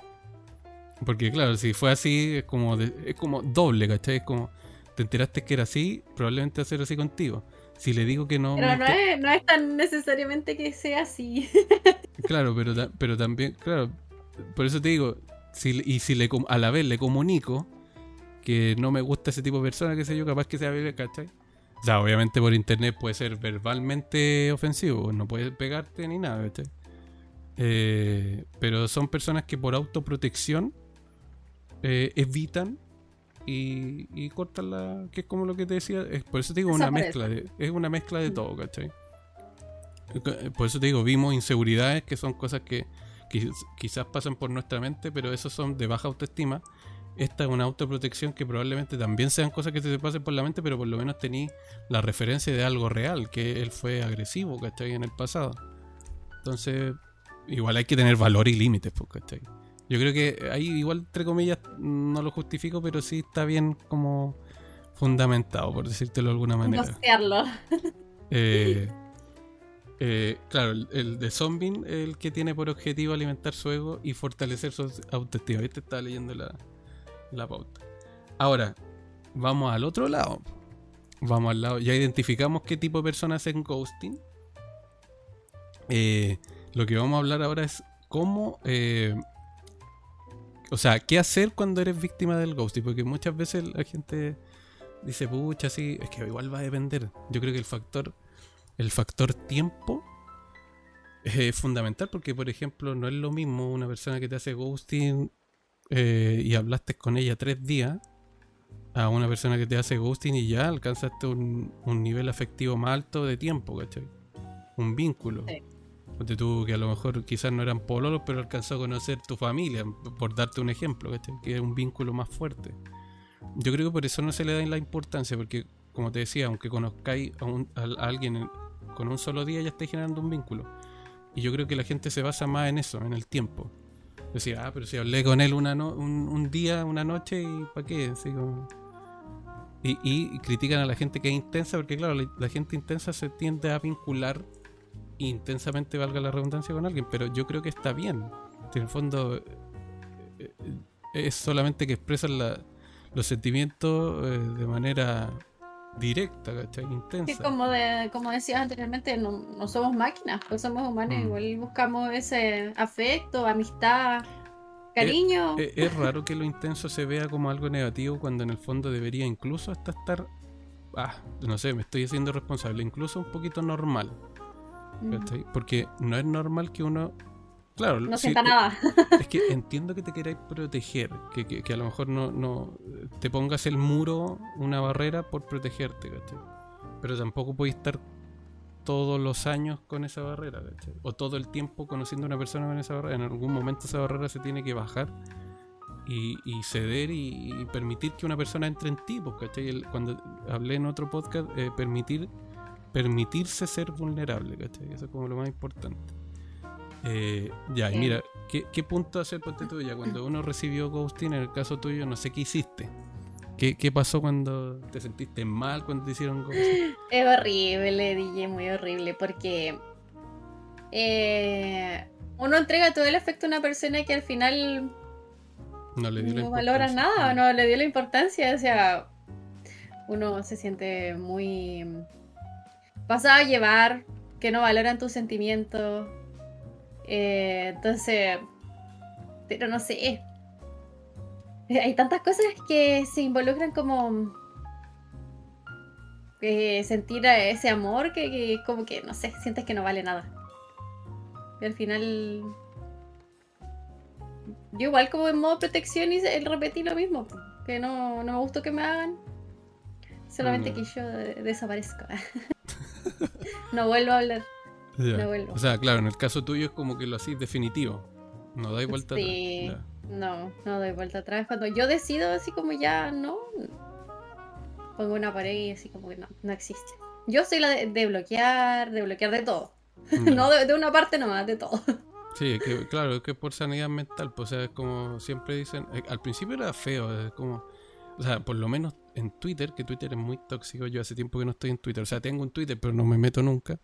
Porque claro, si fue así, es como, es como doble, ¿cachai? Es como, te enteraste que era así, probablemente va a ser así contigo. Si le digo que no... Pero no es, no es tan necesariamente que sea así. claro, pero, pero también, claro, por eso te digo, si, y si le, a la vez le comunico que no me gusta ese tipo de persona, que sé yo, capaz que sea bebé, ¿cachai? O sea, obviamente por internet puede ser verbalmente ofensivo, no puede pegarte ni nada, ¿cachai? Eh, pero son personas que por autoprotección eh, evitan y, cortan la. que es como lo que te decía. Es, por eso te digo, una mezcla de, es una mezcla de mm. todo, ¿cachai? Por eso te digo, vimos inseguridades que son cosas que quizás pasan por nuestra mente, pero esos son de baja autoestima. Esta es una autoprotección que probablemente también sean cosas que se te pasen por la mente, pero por lo menos tení la referencia de algo real, que él fue agresivo, ¿cachai? En el pasado. Entonces, igual hay que tener valor y límites, pues, ¿cachai? Yo creo que ahí igual, entre comillas, no lo justifico, pero sí está bien como fundamentado, por decírtelo de alguna manera. Eh, eh, claro, el, de Zombie el que tiene por objetivo alimentar su ego y fortalecer su autoestima. Este estaba leyendo la, la pauta. Ahora, vamos al otro lado. Vamos al lado. Ya identificamos qué tipo de personas hacen ghosting. Eh, lo que vamos a hablar ahora es cómo. Eh, o sea, qué hacer cuando eres víctima del ghosting. Porque muchas veces la gente dice, pucha, sí, es que igual va a depender. Yo creo que el factor el factor tiempo es fundamental porque, por ejemplo, no es lo mismo una persona que te hace ghosting eh, y hablaste con ella tres días a una persona que te hace ghosting y ya alcanzaste un, nivel afectivo más alto de tiempo, ¿cachai? Un vínculo. Porque tú que a lo mejor quizás no eran pololos, pero alcanzó a conocer tu familia, por darte un ejemplo, ¿cachai? Que es un vínculo más fuerte. Yo creo que por eso no se le da la importancia, porque como te decía, aunque conozcáis a, a alguien con un solo día ya estáis generando un vínculo. Y yo creo que la gente se basa más en eso, en el tiempo. Decía, ah, pero si hablé con él una un, día, una noche, ¿y para qué? y, critican a la gente que es intensa, porque claro, la, gente intensa se tiende a vincular intensamente, valga la redundancia, con alguien, pero yo creo que está bien. En el fondo eh, eh, es solamente que expresan los sentimientos eh, de manera directa, ¿cachai? Intensa. como, de, como decías anteriormente, no, somos máquinas, pues somos humanos, mm. igual buscamos ese afecto, amistad, cariño. Es, raro que lo intenso se vea como algo negativo cuando en el fondo debería incluso hasta estar, ah, no sé, me estoy haciendo responsable, incluso un poquito normal. Porque no es normal que uno Claro, no sienta nada. Es que entiendo que te queráis proteger, que, a lo mejor no, no te pongas el muro, una barrera por protegerte, ¿cachai? Pero tampoco podéis estar todos los años con esa barrera, O todo el tiempo conociendo a una persona con esa barrera. En algún momento esa barrera se tiene que bajar y, ceder y, permitir que una persona entre en ti, porque cuando hablé en otro podcast, eh, permitir permitirse ser vulnerable, ¿cachai? Eso es como lo más importante. Eh, ya, y mira, ¿qué, punto hacer ponte tú ya? Cuando uno recibió ghosting, en el caso tuyo, no sé qué hiciste. ¿Qué, ¿Qué, pasó cuando te sentiste mal cuando te hicieron ghosting? Es horrible, DJ, muy horrible, porque eh, uno entrega todo el afecto a una persona que al final no, le dio no valora nada, no le dio la importancia, o sea, uno se siente muy pasado a llevar, que no valoran tus sentimientos. Eh, entonces, pero no sé. Hay tantas cosas que se involucran como eh, sentir ese amor que, como que, no sé, sientes que no vale nada. Y al final... Yo igual como en modo protección y repetí lo mismo, que no, no me gustó que me hagan. Solamente mm. que yo desaparezco. no vuelvo a hablar. No. O sea, claro, en el caso tuyo es como que lo hacís definitivo. No dais vuelta sí. atrás. No, no doy vuelta atrás. Cuando yo decido así como ya no, pongo una pared y así como que no, no existe. Yo soy la de, bloquear, de bloquear de todo. no de, una parte nomás, de todo. Sí, es que, claro, es que por sanidad mental, pues, o sea, es como siempre dicen, eh, al principio era feo, es como, o sea, por lo menos en Twitter, que Twitter es muy tóxico, yo hace tiempo que no estoy en Twitter, o sea, tengo un Twitter, pero no me meto nunca.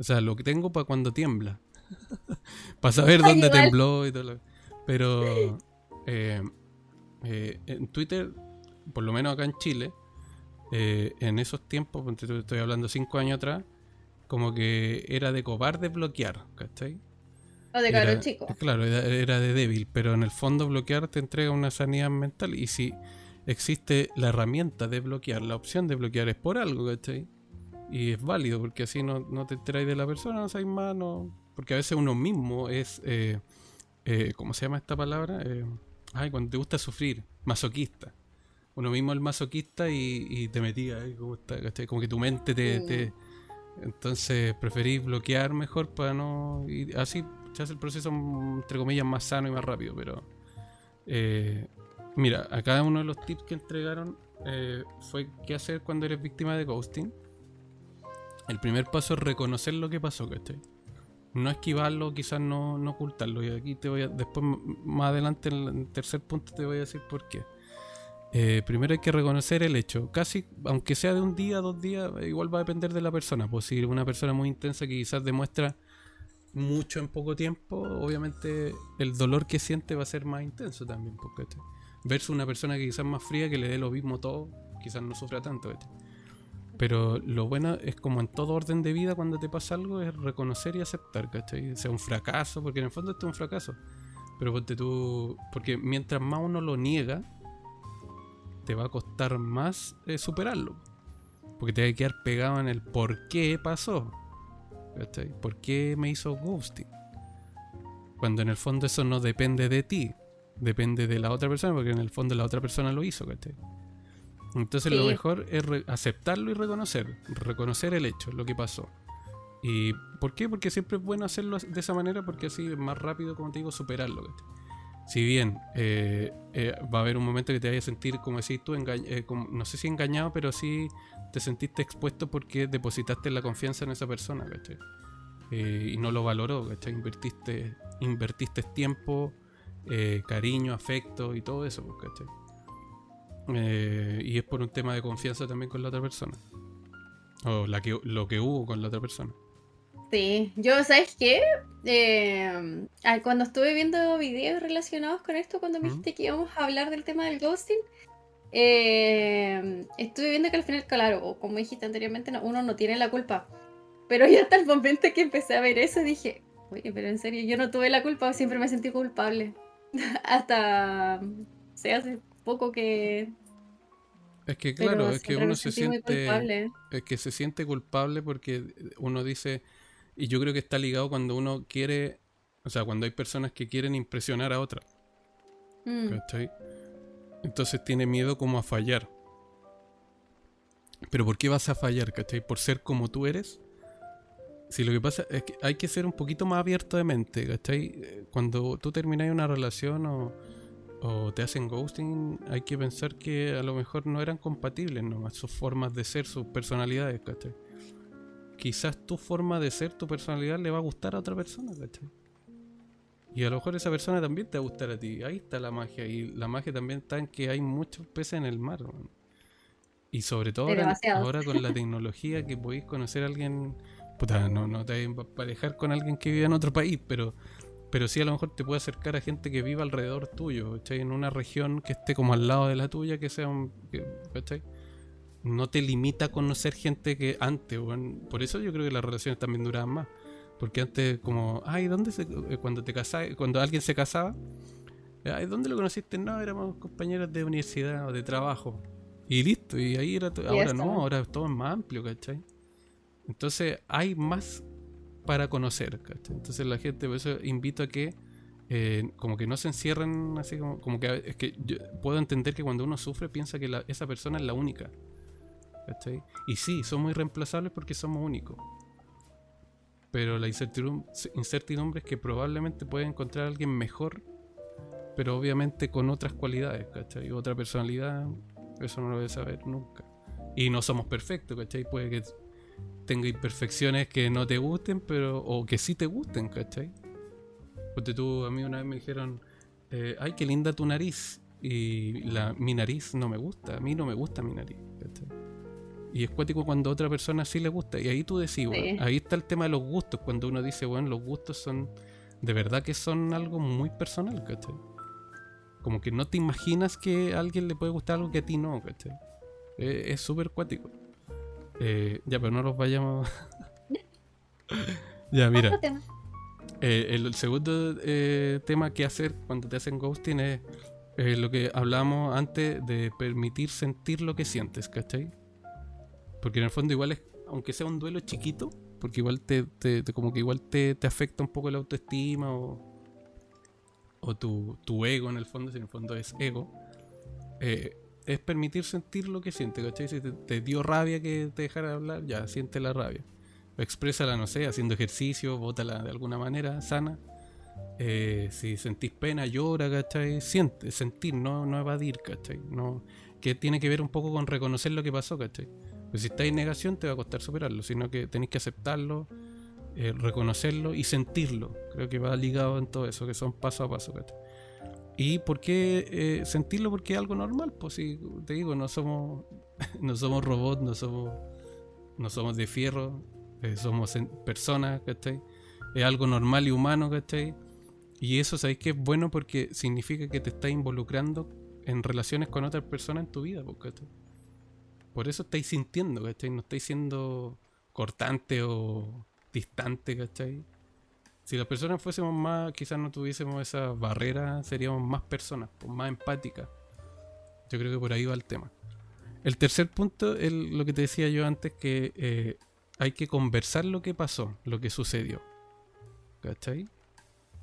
O sea, lo que tengo para cuando tiembla. para saber dónde tembló y todo lo... Pero eh, eh, en Twitter, por lo menos acá en Chile, eh, en esos tiempos, estoy hablando cinco años atrás, como que era de cobarde bloquear, ¿cachai? O de caro chico. Claro, era, de débil, pero en el fondo bloquear te entrega una sanidad mental y si existe la herramienta de bloquear, la opción de bloquear es por algo, ¿cachai? Y es válido porque así no, no te traes de la persona, no sabes más, porque a veces uno mismo es, eh, eh, ¿cómo se llama esta palabra? Eh, ay, cuando te gusta sufrir, masoquista. Uno mismo es masoquista y, te metía, como, como que tu mente te, Entonces preferís bloquear mejor para no... Y así se hace el proceso, entre comillas, más sano y más rápido, pero... Eh, Mira, a cada uno de los tips que entregaron fue qué hacer cuando eres víctima de ghosting. El primer paso es reconocer lo que pasó, ¿cachai? No esquivarlo, quizás no, no ocultarlo. Y aquí te voy a, después más adelante en el tercer punto te voy a decir por qué. Eh, primero hay que reconocer el hecho. Casi, aunque sea de un día, dos días, igual va a depender de la persona. Pues si una persona muy intensa que quizás demuestra mucho en poco tiempo, obviamente el dolor que siente va a ser más intenso también. Porque, Versus una persona que quizás más fría, que le dé lo mismo todo, quizás no sufra tanto. Pero lo bueno es como en todo orden de vida cuando te pasa algo es reconocer y aceptar, ¿cachai? Sea un fracaso, porque en el fondo esto es un fracaso. Pero ponte tú, porque mientras más uno lo niega, te va a costar más eh, superarlo. Porque te va a quedar pegado en el por qué pasó. ¿Cachai? ¿Por qué me hizo ghosting? Cuando en el fondo eso no depende de ti depende de la otra persona, porque en el fondo la otra persona lo hizo, ¿cachai? Entonces lo mejor es aceptarlo y reconocer, reconocer el hecho, lo que pasó. ¿Y por qué? Porque siempre es bueno hacerlo de esa manera, porque así es más rápido, como te digo, superarlo. ¿cachai? Si bien eh, eh, va a haber un momento que te vayas a sentir, como decís tú, eh, no sé si engañado, pero sí te sentiste expuesto porque depositaste la confianza en esa persona, ¿cachai? y no lo valoró, ¿cachai? Invertiste, invertiste tiempo, eh, cariño, afecto y todo eso, pues, eh, y es por un tema de confianza también con la otra persona. O la que, lo que hubo con la otra persona. Sí, yo, ¿sabes qué? Eh, cuando estuve viendo videos relacionados con esto, cuando me dijiste que íbamos a hablar del tema del ghosting, estuve viendo que al final, claro, como dijiste anteriormente, uno no tiene la culpa. Pero ya hasta el momento que empecé a ver eso dije, oye, pero en serio, yo no tuve la culpa, siempre me sentí culpable. Hasta se hace poco que es que claro, es que uno se siente es que se siente culpable porque uno dice y yo creo que está ligado cuando uno quiere, o sea, cuando hay personas que quieren impresionar a otra. Mm. Entonces tiene miedo como a fallar. Pero ¿por qué vas a fallar, cachai? ¿Por ser como tú eres? Si lo que pasa es que hay que ser un poquito más abierto de mente, ¿cachai? Cuando tú terminas una relación o o te hacen ghosting, hay que pensar que a lo mejor no eran compatibles nomás sus formas de ser, sus personalidades, ¿cachai? Quizás tu forma de ser, tu personalidad le va a gustar a otra persona, ¿cachai? Y a lo mejor esa persona también te va a gustar a ti. Ahí está la magia. Y la magia también está en que hay muchos peces en el mar. Y sobre todo ahora, con la tecnología que podéis conocer a alguien. Puta, no, no te vas a parejar con alguien que vive en otro país, pero pero sí a lo mejor te puede acercar a gente que viva alrededor tuyo, ¿cachai? En una región que esté como al lado de la tuya, que sea un... ¿cachai? No te limita a conocer gente que antes, por eso yo creo que las relaciones también duraban más. Porque antes como, ay, ¿dónde se... Eh, cuando te casabas, cuando alguien se casaba, ay, ¿dónde lo conociste? No, éramos compañeros de universidad o de trabajo. Y listo, y ahí era... Ahora no, ahora todo es más amplio, ¿cachai? Entonces hay más para conocer, Entonces la gente, por eso invito a que eh, como que no se encierren así como, como que es que yo puedo entender que cuando uno sufre piensa que esa persona es la única. ¿cachai? Y sí, somos irreemplazables porque somos únicos. Pero la incertidumbre, es que probablemente puede encontrar a alguien mejor, pero obviamente con otras cualidades, ¿cachai? Otra personalidad, eso no lo debe saber nunca. Y no somos perfectos, ¿cachai? Puede que tenga imperfecciones que no te gusten, pero o que sí te gusten, ¿cachai? Porque tú, a mí una vez me dijeron, eh, ay, qué linda tu nariz. Y la, mi nariz no me gusta, a mí no me gusta mi nariz, ¿cachai? Y es cuático cuando a otra persona sí le gusta. Y ahí tú decís, ahí está el tema de los gustos, cuando uno dice, bueno, los gustos son, de verdad que son algo muy personal, ¿cachai? Como que no te imaginas que a alguien le puede gustar algo que a ti no, ¿cachai? Eh, es súper cuático. Eh, ya, pero no los vayamos. ya, mira. Eh, el, segundo eh, tema que hacer cuando te hacen ghosting es lo que hablamos antes de permitir sentir lo que sientes, ¿cachai? Porque en el fondo igual es, aunque sea un duelo chiquito, porque igual te, como que igual te, afecta un poco la autoestima o, o tu, tu, ego en el fondo, si en el fondo es ego, eh, es permitir sentir lo que siente, ¿cachai? Si te, dio rabia que te dejara hablar, ya, siente la rabia. Exprésala, no sé, haciendo ejercicio, bótala de alguna manera sana. Eh, si sentís pena, llora, ¿cachai? Siente, sentir, no, no evadir, ¿cachai? No, que tiene que ver un poco con reconocer lo que pasó, ¿cachai? Pues si estás en negación te va a costar superarlo, sino que tenéis que aceptarlo, eh, reconocerlo y sentirlo. Creo que va ligado en todo eso, que son paso a paso, ¿cachai? ¿Y por qué eh, sentirlo? Porque es algo normal, pues si te digo, no somos, no somos robots, no somos, no somos de fierro, eh, somos personas, ¿cachai? Es algo normal y humano, ¿cachai? Y eso, ¿sabéis que es bueno? Porque significa que te estás involucrando en relaciones con otras personas en tu vida, pues, ¿cachai? Por eso estáis sintiendo, ¿cachai? No estáis siendo cortante o distante, ¿cachai? Si las personas fuésemos más, quizás no tuviésemos esa barrera, seríamos más personas, pues, más empáticas. Yo creo que por ahí va el tema. El tercer punto es lo que te decía yo antes, que eh, hay que conversar lo que pasó, lo que sucedió. ¿Cachai?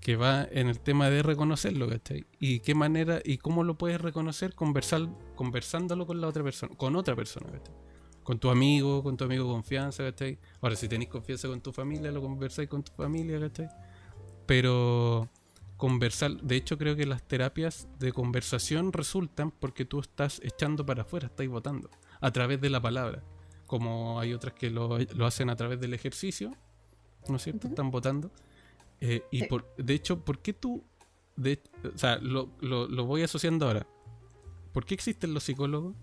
Que va en el tema de reconocerlo, ¿cachai? Y qué manera y cómo lo puedes reconocer conversar, conversándolo con la otra persona, con otra persona, ¿cachai? Con tu amigo, con tu amigo de confianza, ¿cachai? Ahora, si tenéis confianza con tu familia, lo conversáis con tu familia, ¿cachai? Pero conversar, de hecho creo que las terapias de conversación resultan porque tú estás echando para afuera, estás votando, a través de la palabra, como hay otras que lo, hacen a través del ejercicio, ¿no es cierto? Están votando. Eh, y por, de hecho, ¿por qué tú, de, o sea, lo, lo voy asociando ahora, ¿por qué existen los psicólogos?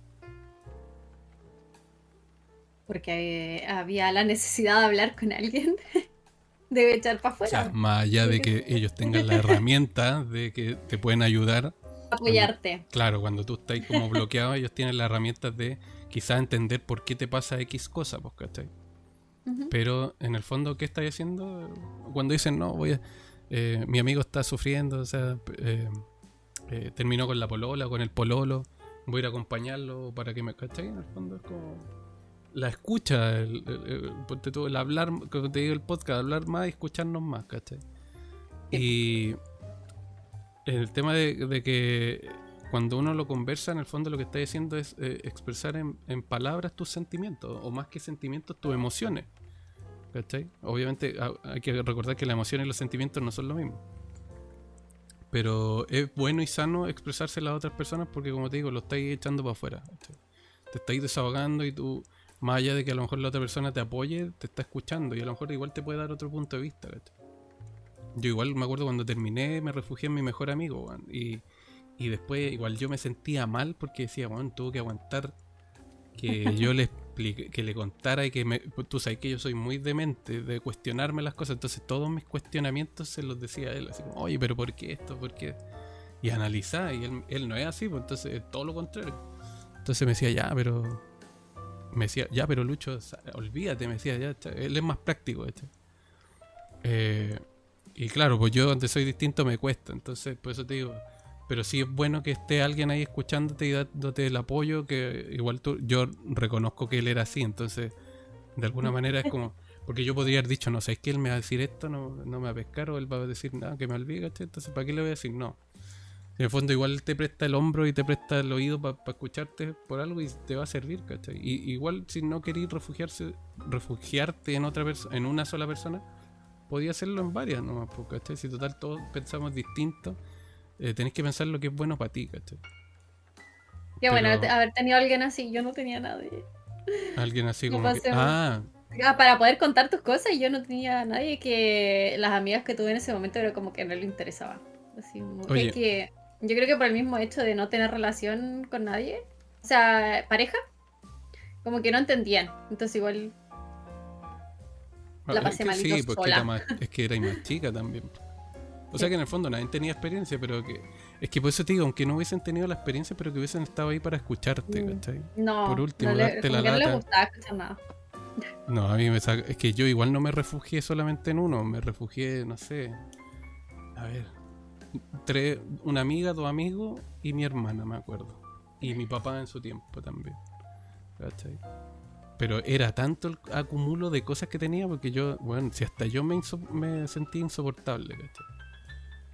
Porque había la necesidad de hablar con alguien, debe echar para afuera. O sea, más allá de que ellos tengan la herramienta de que te pueden ayudar. Apoyarte. claro, cuando tú estás como bloqueado, ellos tienen la herramienta de quizás entender por qué te pasa X cosa, pues, ¿cachai? Pero en el fondo, ¿qué estás haciendo? Cuando dicen, no, voy a, eh, mi amigo está sufriendo, o sea, eh, eh, terminó con la polola, con el pololo, voy a ir a acompañarlo para que me, ¿cachai? En el fondo es como la escucha, el, el, hablar, como te digo el podcast, hablar más y escucharnos más, ¿cachai? Y el tema de, que cuando uno lo conversa, en el fondo lo que está diciendo es eh, expresar en, palabras tus sentimientos, o más que sentimientos, tus emociones. ¿Cachai? Obviamente hay que recordar que las emociones y los sentimientos no son lo mismo. Pero es bueno y sano expresarse a las otras personas porque, como te digo, lo estáis echando para afuera. Te estáis desahogando y tú, más allá de que a lo mejor la otra persona te apoye, te está escuchando y a lo mejor igual te puede dar otro punto de vista. Yo igual me acuerdo cuando terminé, me refugié en mi mejor amigo, y, y después igual yo me sentía mal porque decía, bueno, tuvo que aguantar que yo le explique, que le contara y que me, tú sabes que yo soy muy demente de cuestionarme las cosas, entonces todos mis cuestionamientos se los decía a él, así como, oye, pero ¿por qué esto? ¿Por qué? Y analizar, y él, no es así, pues entonces todo lo contrario. Entonces me decía, ya, pero... Me decía, ya, pero Lucho, olvídate, me decía, ya, él es más práctico, este. Eh, y claro, pues yo donde soy distinto me cuesta, entonces por eso te digo, pero sí es bueno que esté alguien ahí escuchándote y dándote el apoyo, que igual tú, yo reconozco que él era así, entonces de alguna manera es como, porque yo podría haber dicho, no, sé, es que él me va a decir esto, no, me va a pescar, o él va a decir nada, que me olvide, entonces ¿para qué le voy a decir? No. En el fondo igual te presta el hombro y te presta el oído para escucharte por algo y te va a servir, ¿cachai? Y, igual si no querís refugiarse, refugiarte en otra persona, en una sola persona, podía hacerlo en varias nomás, ¿cachai? Si total todos pensamos distinto, eh, tenés que pensar lo que es bueno para ti, ¿cachai? Qué bueno haber tenido a alguien así, yo no tenía nadie. Alguien así como que, ah. ah. para poder contar tus cosas, yo no tenía nadie que las amigas que tuve en ese momento era como que no le interesaba. Así que yo creo que por el mismo hecho de no tener relación con nadie, o sea, pareja, como que no entendían. Entonces igual la pasé malito Sí, porque es que era más chica también. O sea que en el fondo nadie tenía experiencia, pero que. Es que por eso te digo, aunque no hubiesen tenido la experiencia, pero que hubiesen estado ahí para escucharte, mm, ¿cachai? No. Por último, no darte la lata. No le gustaba escuchar nada. No, a mí me saca. Es que yo igual no me refugié solamente en uno, me refugié, no sé. A ver. Tres, una amiga, dos amigos y mi hermana, me acuerdo. Y mi papá en su tiempo también. ¿Cachai? Pero era tanto el acumulo de cosas que tenía porque yo, bueno, si hasta yo me, me sentí insoportable, ¿cachai?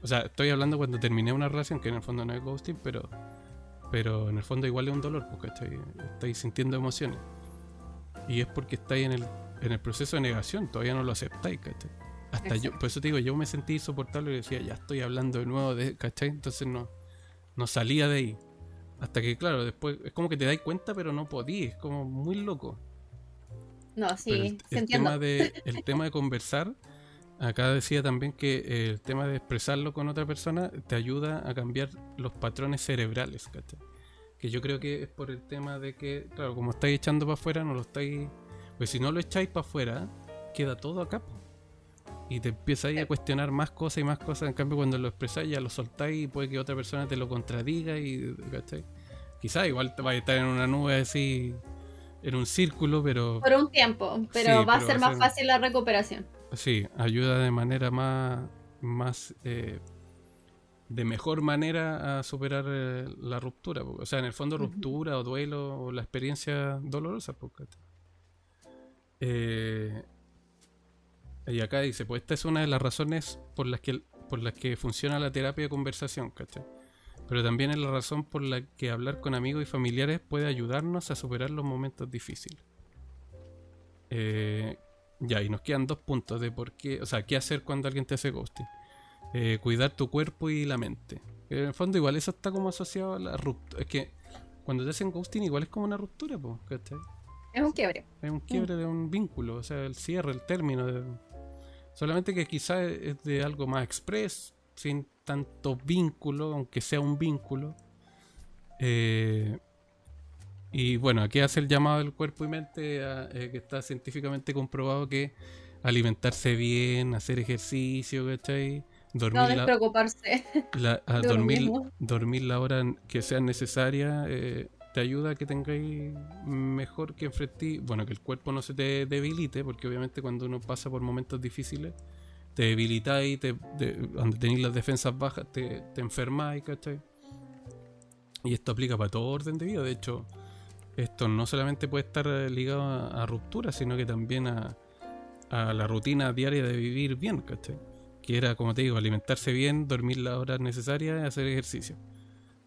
O sea, estoy hablando cuando terminé una relación, que en el fondo no es ghosting, pero, pero en el fondo igual es un dolor, porque estoy, sintiendo emociones. Y es porque estáis en el, en el proceso de negación, todavía no lo aceptáis, ¿cachai? Hasta yo, por eso te digo, yo me sentí insoportable y decía, ya estoy hablando de nuevo, de, ¿cachai? Entonces no, no salía de ahí. Hasta que, claro, después es como que te dais cuenta, pero no podí, es como muy loco. No, sí, el, tema de, el tema de conversar Acá decía también que eh, el tema de expresarlo con otra persona te ayuda a cambiar los patrones cerebrales, ¿cachai? Que yo creo que es por el tema de que, claro, como estáis echando para afuera, no lo estáis. Pues si no lo echáis para afuera, queda todo acá. Y te empiezas a cuestionar más cosas y más cosas. En cambio, cuando lo expresáis, ya lo soltáis y puede que otra persona te lo contradiga. y ¿cachai? Quizás igual te va a estar en una nube así, en un círculo, pero. Por un tiempo, pero va a ser más fácil la recuperación. Sí, ayuda de manera más, más eh, de mejor manera a superar eh, la ruptura. O sea, en el fondo ruptura o duelo o la experiencia dolorosa. Eh, y acá dice, pues esta es una de las razones por las que, por las que funciona la terapia de conversación, ¿cachai? Pero también es la razón por la que hablar con amigos y familiares puede ayudarnos a superar los momentos difíciles. Eh, ya, y nos quedan dos puntos de por qué, o sea, qué hacer cuando alguien te hace ghosting. Eh, cuidar tu cuerpo y la mente. En el fondo igual eso está como asociado a la ruptura. Es que cuando te hacen ghosting igual es como una ruptura, ¿cachai? Es un quiebre. Es un quiebre de un vínculo, o sea, el cierre, el término. De... Solamente que quizás es de algo más express, sin tanto vínculo, aunque sea un vínculo. Eh, y bueno, aquí hace el llamado del cuerpo y mente, eh, que está científicamente comprobado que alimentarse bien, hacer ejercicio, ¿cachai? Dormir no despreocuparse. La, a dormir, dormir la hora que sea necesaria eh, te ayuda a que tengáis mejor que enfrentar, bueno, que el cuerpo no se te debilite, porque obviamente cuando uno pasa por momentos difíciles, te debilitáis, te, donde tenéis las defensas bajas, te, te enfermáis, ¿cachai? Y esto aplica para todo orden de vida, de hecho esto no solamente puede estar ligado a, ruptura, sino que también a, la rutina diaria de vivir bien, ¿cachai? Que era, como te digo, alimentarse bien, dormir las horas necesarias hacer ejercicio.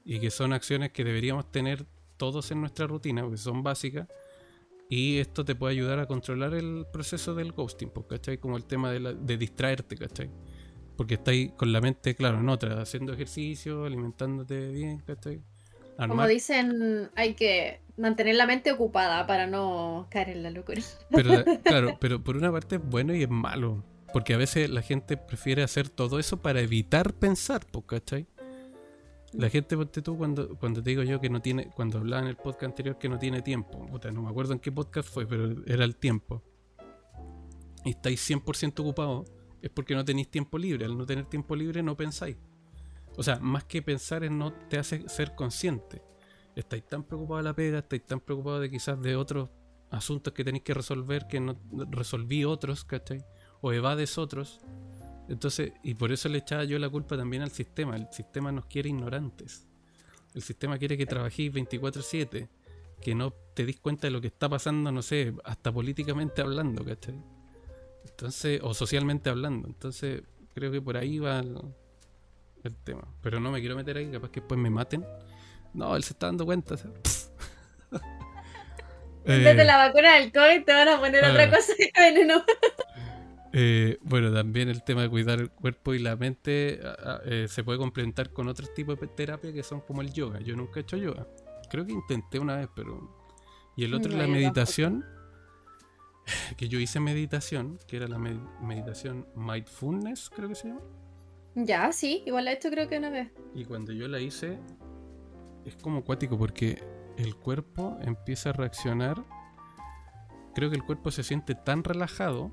Y que son acciones que deberíamos tener todos en nuestra rutina, porque son básicas. Y esto te puede ayudar a controlar el proceso del ghosting, pues, ¿cachai? Como el tema de, de distraerte, ¿cachai? Porque estáis con la mente, claro, en otra, haciendo ejercicio, alimentándote bien, ¿cachai? Como dicen, hay que mantener la mente ocupada para no caer en la locura. Pero, claro, pero por una parte es bueno y es malo. Porque a veces la gente prefiere hacer todo eso para evitar pensar, ¿cachai? La gente, ponte tú, cuando, cuando te digo yo que no tiene, cuando hablaba en el podcast anterior que no tiene tiempo, no me acuerdo en qué podcast fue, pero era el tiempo. Y estáis 100% ocupados, es porque no tenéis tiempo libre. Al no tener tiempo libre no pensáis. O sea, más que pensar en no te hace ser consciente. Estáis tan preocupados de la pega, estáis tan preocupados de quizás de otros asuntos que tenéis que resolver que no resolví otros, ¿cachai? O evades otros entonces, y por eso le echaba yo la culpa también al sistema. El sistema nos quiere ignorantes. El sistema quiere que trabajéis 24/7, que no te dis cuenta de lo que está pasando, no sé, hasta políticamente hablando, ¿cachai? Entonces, o socialmente hablando. Entonces, creo que por ahí va el, tema. Pero no me quiero meter ahí, capaz que después me maten. No, él se está dando cuenta. En vez de la vacuna del COVID te van a poner otra cosa que veneno. Eh, bueno, también el tema de cuidar el cuerpo y la mente eh, se puede complementar con otros tipos de terapia que son como el yoga. Yo nunca he hecho yoga. Creo que intenté una vez, pero... Y el otro es la meditación, que yo hice meditación, que era la meditación mindfulness, creo que se llama. Ya, sí, igual la he hecho creo que una vez. Y cuando yo la hice, es como acuático porque el cuerpo empieza a reaccionar. Creo que el cuerpo se siente tan relajado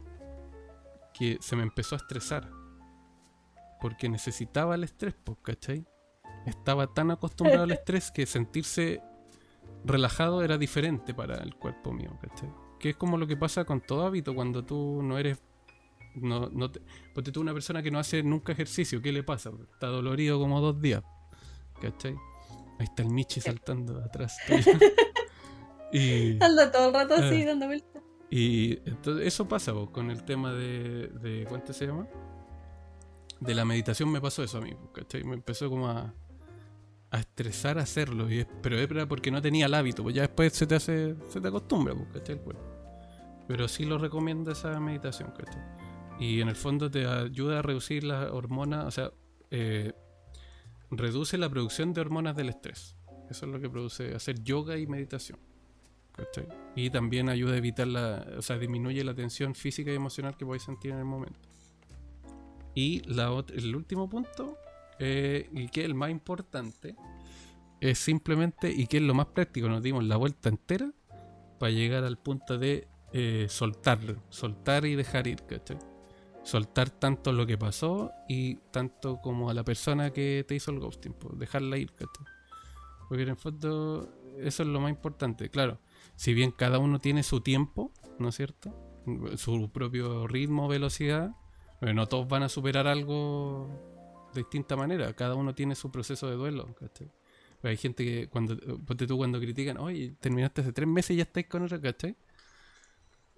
que se me empezó a estresar. Porque necesitaba el estrés, ¿cachai? Estaba tan acostumbrado al estrés que sentirse relajado era diferente para el cuerpo mío, ¿cachai? Que es como lo que pasa con todo hábito cuando tú no eres. No, no te, porque tú una persona que no hace nunca ejercicio, ¿qué le pasa? Está dolorido como dos días, ¿cachai? Ahí está el Michi saltando atrás. y, Anda todo el rato así, ah. dando vueltas. Y entonces eso pasa con el tema de, de. ¿Cuánto se llama? De la meditación me pasó eso a mí, ¿cachai? Me empezó como a, a estresar a hacerlo. Y pero era porque no tenía el hábito, pues ya después se te hace. se te acostumbra, ¿cachai? El cuerpo. Pero sí lo recomiendo esa meditación, ¿cachai? Y en el fondo te ayuda a reducir las hormonas, o sea, eh, reduce la producción de hormonas del estrés. Eso es lo que produce hacer yoga y meditación. Y también ayuda a evitar la, o sea, disminuye la tensión física y emocional que podéis sentir en el momento. Y la, el último punto, eh, y que es el más importante, es simplemente, y que es lo más práctico, nos dimos la vuelta entera para llegar al punto de eh, soltar, soltar y dejar ir, Soltar tanto lo que pasó y tanto como a la persona que te hizo el ghosting, pues, dejarla ir, Porque en el fondo eso es lo más importante, claro si bien cada uno tiene su tiempo, ¿no es cierto? Su propio ritmo, velocidad, pero no todos van a superar algo de distinta manera. Cada uno tiene su proceso de duelo, ¿cachai? hay gente que cuando, ponte tú cuando critican, oye, terminaste hace tres meses y ya estáis con otra, ¿cachai?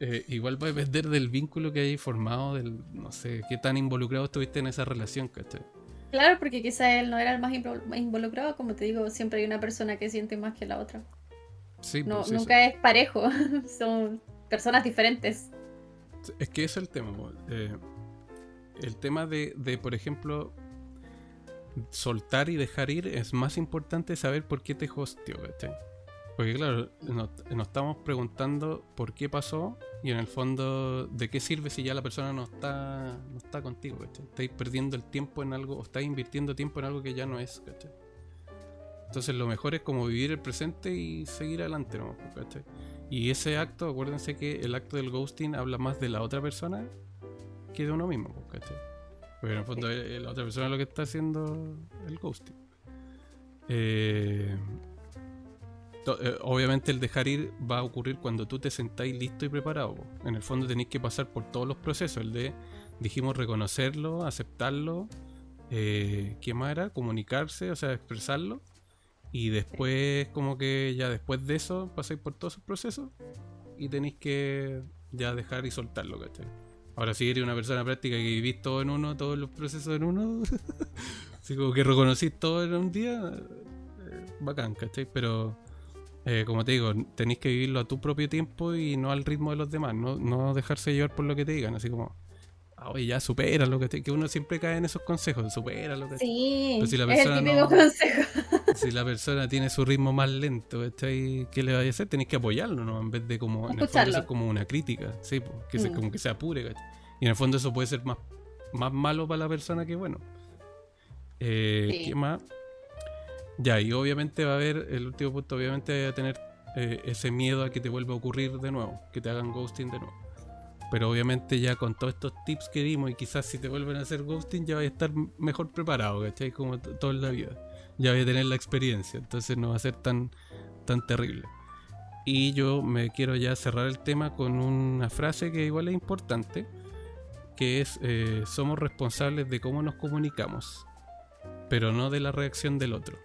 Eh, igual va a depender del vínculo que hay formado, del, no sé, qué tan involucrado estuviste en esa relación, ¿cachai? Claro, porque quizá él no era el más involucrado, como te digo, siempre hay una persona que siente más que la otra no, pues, nunca es parejo, son personas diferentes. Es que es el tema. Eh, el tema de, por ejemplo, soltar y dejar ir es más importante saber por qué te hostió, Porque claro, nos, estamos preguntando por qué pasó y en el fondo de qué sirve si ya la persona no está, no está contigo, Estáis perdiendo el tiempo en algo o estáis invirtiendo tiempo en algo que ya no es, ¿cachai? Entonces lo mejor es como vivir el presente y seguir adelante, ¿no? Y ese acto, acuérdense que el acto del ghosting habla más de la otra persona que de uno mismo, ¿cachai? Porque en el fondo eh, la otra persona es lo que está haciendo el ghosting. Eh, eh, obviamente el dejar ir va a ocurrir cuando tú te sentáis listo y preparado. En el fondo tenéis que pasar por todos los procesos. El de, dijimos, reconocerlo, aceptarlo, ¿qué más era? Comunicarse, o sea, expresarlo y después, como que ya después de eso, pasáis por todos esos procesos y tenéis que ya dejar y soltarlo, ¿cachai? Ahora, si eres una persona práctica que vivís todo en uno, todos los procesos en uno, así como que reconocís todo en un día, eh, bacán, ¿cachai? Pero, eh, como te digo, tenéis que vivirlo a tu propio tiempo y no al ritmo de los demás, no, no dejarse llevar por lo que te digan, así como, oye, ya supera lo que que uno siempre cae en esos consejos, supera lo que Sí, si la persona es el típico consejo. Si la persona tiene su ritmo más lento, ¿qué le va a hacer? Tenéis que apoyarlo, ¿no? En vez de como, en el fondo como una crítica, sí, que se, mm. como que se apure, Y en el fondo eso puede ser más, más malo para la persona que bueno. Eh, ¿Qué más? Ya, y obviamente va a haber, el último punto, obviamente va a tener eh, ese miedo a que te vuelva a ocurrir de nuevo, que te hagan ghosting de nuevo. Pero obviamente ya con todos estos tips que dimos y quizás si te vuelven a hacer ghosting ya vas a estar mejor preparado, ¿cachai? Como toda la vida. Ya voy a tener la experiencia, entonces no va a ser tan, tan terrible. Y yo me quiero ya cerrar el tema con una frase que igual es importante, que es eh, somos responsables de cómo nos comunicamos, pero no de la reacción del otro.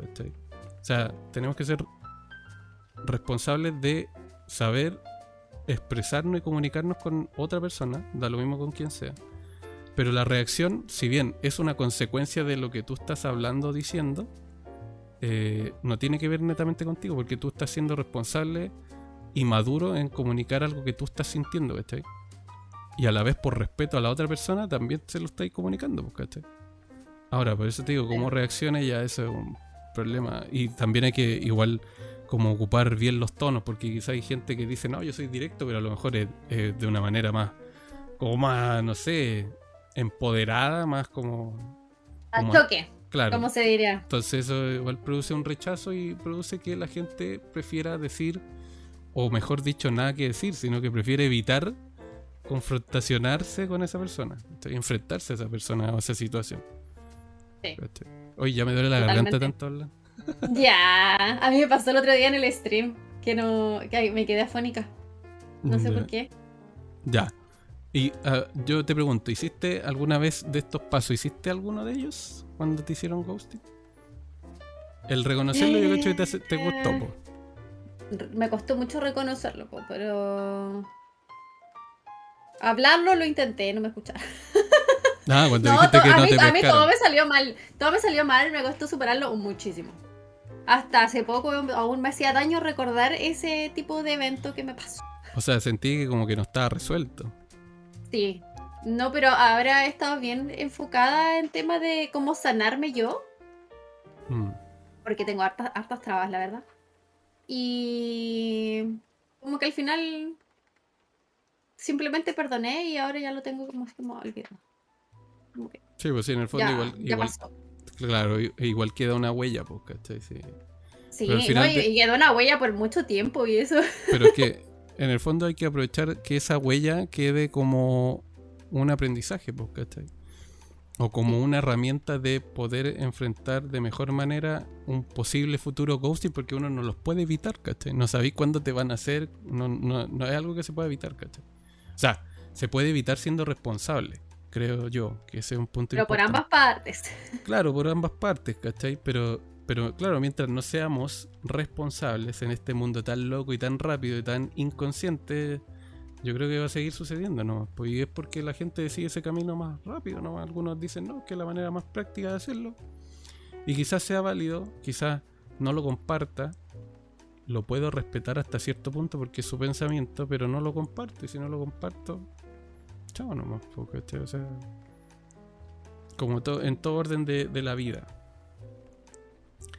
O sea, tenemos que ser responsables de saber expresarnos y comunicarnos con otra persona, da lo mismo con quien sea. Pero la reacción, si bien es una consecuencia de lo que tú estás hablando o diciendo, eh, no tiene que ver netamente contigo, porque tú estás siendo responsable y maduro en comunicar algo que tú estás sintiendo, ¿cachai? Y a la vez, por respeto a la otra persona, también se lo estáis comunicando, ¿cachai? Ahora, por eso te digo, cómo reaccione ya eso es un problema. Y también hay que igual como ocupar bien los tonos, porque quizá hay gente que dice, no, yo soy directo, pero a lo mejor es, de una manera más, como más, no sé, empoderada, más como... Al choque. Claro. ¿Cómo se diría? Entonces eso igual produce un rechazo y produce que la gente prefiera decir, o mejor dicho, nada que decir, sino que prefiere evitar confrontacionarse con esa persona, enfrentarse a esa persona o a esa situación. Sí. Oye, ya me duele la garganta tanto hablar. Ya, a mí me pasó el otro día en el stream que no que me quedé afónica. No sé por qué. Ya. Y ah, yo te pregunto, ¿hiciste alguna vez de estos pasos, hiciste alguno de ellos cuando te hicieron ghosting? El reconocerlo yo creo que te, te costó, Me costó mucho reconocerlo, pero... Hablarlo lo intenté, no me escucharon. Ah, cuando dijiste que no a mí, A mí todo me salió mal, todo me salió mal, me costó superarlo muchísimo. Hasta hace poco aún me hacía daño recordar ese tipo de evento que me pasó. O sea, sentí que como que no estaba resuelto. Sí. No, pero ahora he estado bien enfocada en tema de cómo sanarme yo. Mm. Porque tengo hartas, hartas trabas, la verdad. Y como que al final simplemente perdoné y ahora ya lo tengo como, como olvidado. Sí, pues sí, en el fondo igual, Claro, igual queda una huella, pues, ¿cachai? Sí, sí y queda una huella por mucho tiempo y eso. Pero es que en el fondo hay que aprovechar que esa huella quede como un aprendizaje, pues, ¿cachai? O como una herramienta de poder enfrentar de mejor manera un posible futuro ghosting, porque uno no los puede evitar, ¿cachai? No sabéis cuándo te van a hacer, no, no, no es algo que se pueda evitar, ¿cachai? O sea, se puede evitar siendo responsable creo yo, que ese es un punto Pero por ambas partes. Claro, por ambas partes, ¿cachai? Pero, pero claro, mientras no seamos responsables en este mundo tan loco y tan rápido y tan inconsciente, yo creo que va a seguir sucediendo, ¿no? Pues y es porque la gente decide ese camino más rápido, ¿no? Algunos dicen, no, que es la manera más práctica de hacerlo. Y quizás sea válido, quizás no lo comparta, lo puedo respetar hasta cierto punto porque es su pensamiento, pero no lo comparto. Y si no lo comparto, chao nomás, porque, o sea, como en todo orden de, la vida.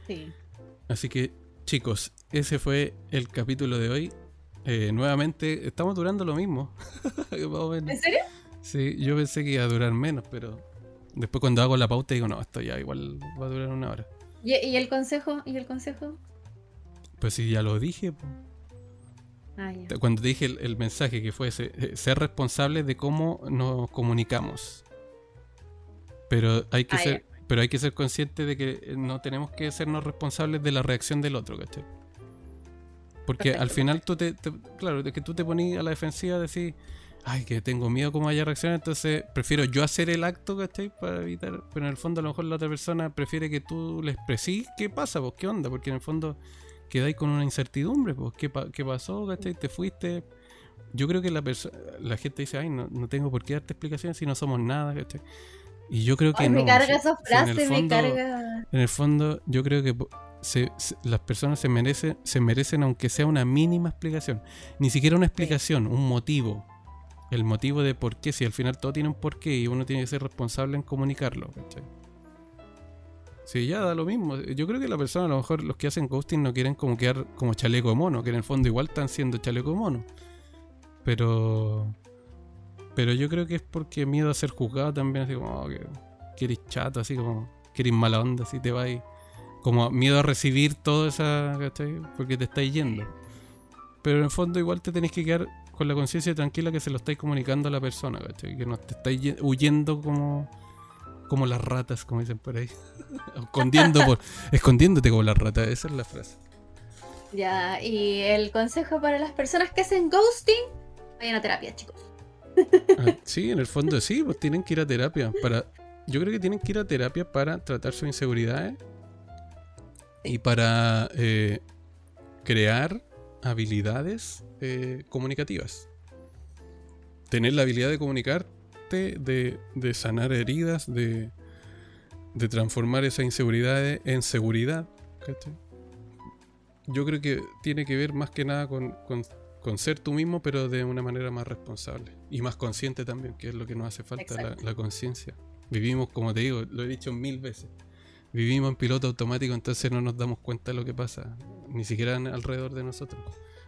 Sí. Así que, chicos, ese fue el capítulo de hoy. Eh, nuevamente, estamos durando lo mismo. ¿En serio? Sí, yo pensé que iba a durar menos, pero después cuando hago la pauta digo, no, esto ya igual va a durar una hora. ¿Y, el consejo? ¿Y el consejo? Pues sí, ya lo dije. Pues. Ah, Cuando te dije el, mensaje que fue eh, ser responsable de cómo nos comunicamos. Pero hay que ah, ser, pero hay que ser consciente de que eh, no tenemos que sernos responsables de la reacción del otro, ¿cachai? Porque al final tú te, claro, de que tú te pones a la defensiva decir, ay, que tengo miedo cómo haya reacción, entonces prefiero yo hacer el acto, ¿cachai? Para evitar, pero en el fondo a lo mejor la otra persona prefiere que tú le expresís qué pasa, pues qué onda, porque en el fondo quedáis con una incertidumbre, pues, ¿qué, qué pasó? ¿cachai? ¿Te fuiste? Yo creo que la, la gente dice, ay, no, no tengo por qué darte explicaciones si no somos nada, ¿cachai? Y yo creo que ay, no. Me carga esa frase, me carga. En el fondo, yo creo que se, las personas se merecen, se merecen, aunque sea una mínima explicación. Ni siquiera una explicación, un motivo. el motivo de por qué, si al final todo tiene un porqué y uno tiene que ser responsable en comunicarlo, ¿cachai? Sí, ya da lo mismo. Yo creo que la persona, a lo mejor los que hacen ghosting no quieren como quedar como chaleco de mono, que en el fondo igual están siendo chaleco de mono. Pero. Pero yo creo que es porque miedo a ser juzgado también, así como oh, que, eres chato, así como que eres mala onda, así te vas. Como miedo a recibir todo esa. ¿cachai? Porque te estáis yendo. Pero en el fondo igual te tenés que quedar con la conciencia tranquila que se lo estáis comunicando a la persona, ¿cachai? Que no te estáis huyendo como como las ratas, como dicen por ahí. Escondiendo por, escondiéndote como las ratas, esa es la frase. Ya, y el consejo para las personas que hacen ghosting, vayan a terapia, chicos. Ah, sí, en el fondo sí, pues tienen que ir a terapia. Para, yo creo que tienen que ir a terapia para tratar sus inseguridades y para eh, crear habilidades eh, comunicativas. Tener la habilidad de comunicar de, sanar heridas, de, de transformar esa inseguridad en seguridad. Yo creo que tiene que ver más que nada con, ser tú mismo, pero de una manera más responsable y más consciente también, que es lo que nos hace falta, la, conciencia. Vivimos, como te digo, lo he dicho mil veces, vivimos en piloto automático, entonces no nos damos cuenta de lo que pasa, ni siquiera alrededor de nosotros.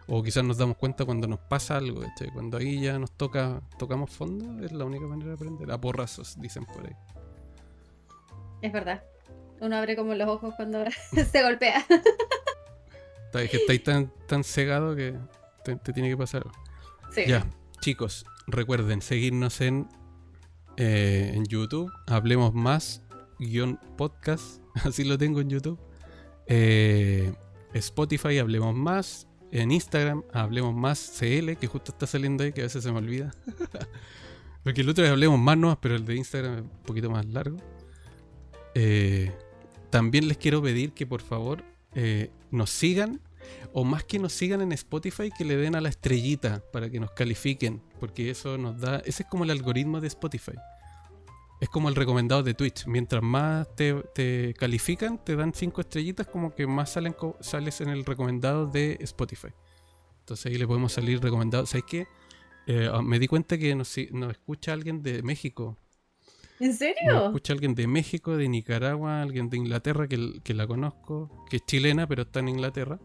O quizás nos damos cuenta cuando nos pasa algo, Cuando ahí ya nos toca, tocamos fondo, es la única manera de aprender. A porrazos, dicen por ahí. Es verdad. Uno abre como los ojos cuando se golpea. Es que estáis tan, tan cegado que te, tiene que pasar. Ya, chicos, recuerden seguirnos en, eh, en YouTube. Hablemos más, guion podcast. Así lo tengo en YouTube. Eh, Spotify, hablemos más en Instagram, hablemos más CL, que justo está saliendo ahí, que a veces se me olvida. Porque el otro día hablemos más no, pero el de Instagram es un poquito más largo. Eh, también les quiero pedir que por favor eh, nos sigan, o más que nos sigan en Spotify, que le den a la estrellita para que nos califiquen, porque eso nos da, ese es como el algoritmo de Spotify. Es como el recomendado de Twitch. Mientras más te, califican, te dan cinco estrellitas, como que más salen sales en el recomendado de Spotify. Entonces ahí le podemos salir recomendados. ¿Sabes qué? Eh, ah, me di cuenta que nos, escucha alguien de México. ¿En serio? Nos escucha alguien de México, de Nicaragua, alguien de Inglaterra que, que la conozco, que es chilena, pero está en Inglaterra.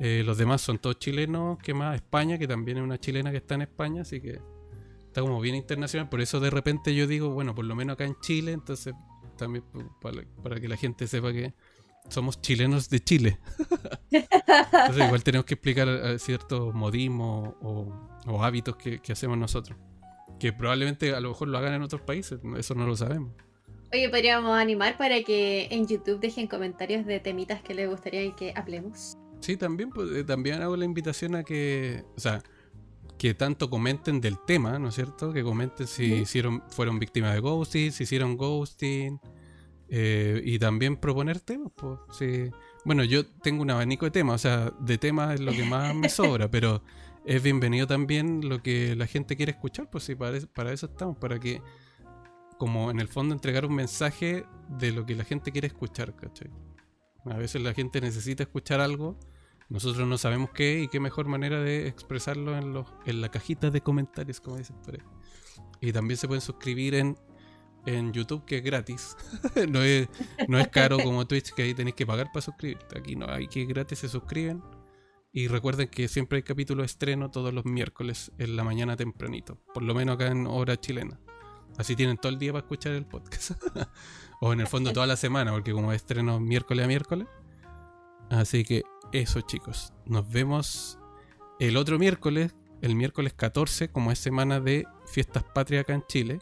Eh, los demás son todos chilenos, que más España, que también es una chilena que está en España, así que está como bien internacional. Por eso de repente yo digo, bueno, por lo menos acá en Chile, entonces también para, que la gente sepa que somos chilenos de Chile. entonces igual tenemos que explicar eh, ciertos modismos o, hábitos que, hacemos nosotros. Que probablemente a lo mejor lo hagan en otros países, eso no lo sabemos. Oye, podríamos animar para que en YouTube dejen comentarios de temitas que les gustaría que hablemos. Sí, también, pues, eh, también hago la invitación a que, o sea, que tanto comenten del tema, ¿no es cierto? Que comenten si hicieron, fueron víctimas de ghosting, si hicieron ghosting. Eh, y también proponer temas. Pues, Bueno, yo tengo un abanico de temas, o sea, de temas es lo que más me sobra, pero es bienvenido también lo que la gente quiere escuchar, pues sí, para, para eso estamos, para que, como en el fondo, entregar un mensaje de lo que la gente quiere escuchar, ¿cachai? A veces la gente necesita escuchar algo nosotros no sabemos qué y qué mejor manera de expresarlo en, los, en la cajita de comentarios, como dicen por ahí. Y también se pueden suscribir en, en YouTube, que es gratis. no, es, no es caro como Twitch, que ahí tenéis que pagar para suscribirte. Aquí no, hay que gratis se suscriben. Y recuerden que siempre hay capítulo estreno todos los miércoles en la mañana tempranito. Por lo menos acá en hora chilena. Así tienen todo el día para escuchar el podcast. o en el fondo toda la semana, porque como estreno miércoles a miércoles. Así que eso chicos, nos vemos el otro miércoles, el miércoles 14, como es semana de fiestas patrias acá en Chile.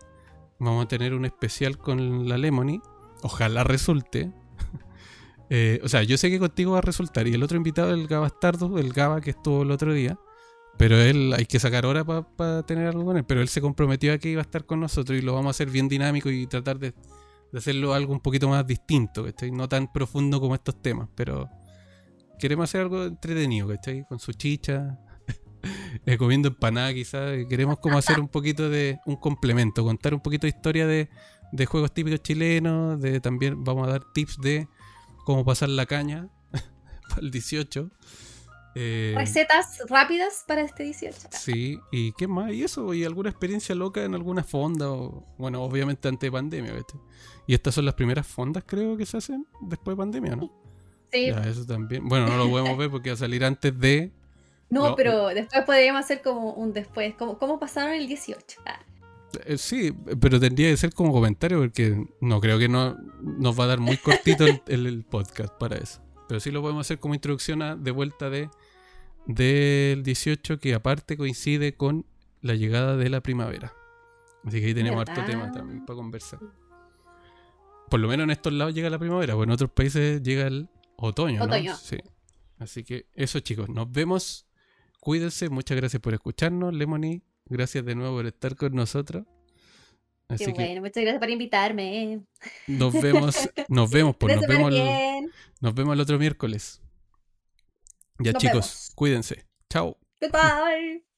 Vamos a tener un especial con la Lemony. Ojalá resulte. Eh, o sea, yo sé que contigo va a resultar. Y el otro invitado, el Gabastardo, el Gaba que estuvo el otro día. Pero él, hay que sacar hora para tener algo con él. Pero él se comprometió a que iba a estar con nosotros y lo vamos a hacer bien dinámico y tratar de, hacerlo algo un poquito más distinto, No tan profundo como estos temas, pero queremos hacer algo entretenido, ¿cachai? Con su chicha, eh, comiendo empanada quizás. Queremos como hacer un poquito de un complemento, contar un poquito de historia de, juegos típicos chilenos, de también vamos a dar tips de cómo pasar la caña para el 18. Eh, Recetas rápidas para este 18. Sí, y qué más, y eso, y alguna experiencia loca en alguna fonda, o, bueno, obviamente antes de pandemia, ¿viste? Y estas son las primeras fondas, creo, que se hacen después de pandemia, ¿no? Sí. Ya, eso también. Bueno, no lo podemos ver porque va a salir antes de. No, pero después podríamos hacer como un después. ¿Cómo, cómo pasaron el 18? Ah. Eh, sí, pero tendría que ser como comentario porque no creo que no, nos va a dar muy cortito el, el podcast para eso. Pero sí lo podemos hacer como introducción a, de vuelta de del 18 que aparte coincide con la llegada de la primavera. Así que ahí tenemos harto tema también para conversar. Por lo menos en estos lados llega la primavera, o en otros países llega el otoño. Otoño. Sí. Así que eso chicos, nos vemos. Cuídense, muchas gracias por escucharnos, Lemony. Gracias de nuevo por estar con nosotros. Así bueno, muchas gracias por invitarme. Nos vemos, nos vemos, por, nos vemos, el, nos vemos el otro miércoles. Ya chicos, cuídense. Chao. Goodbye.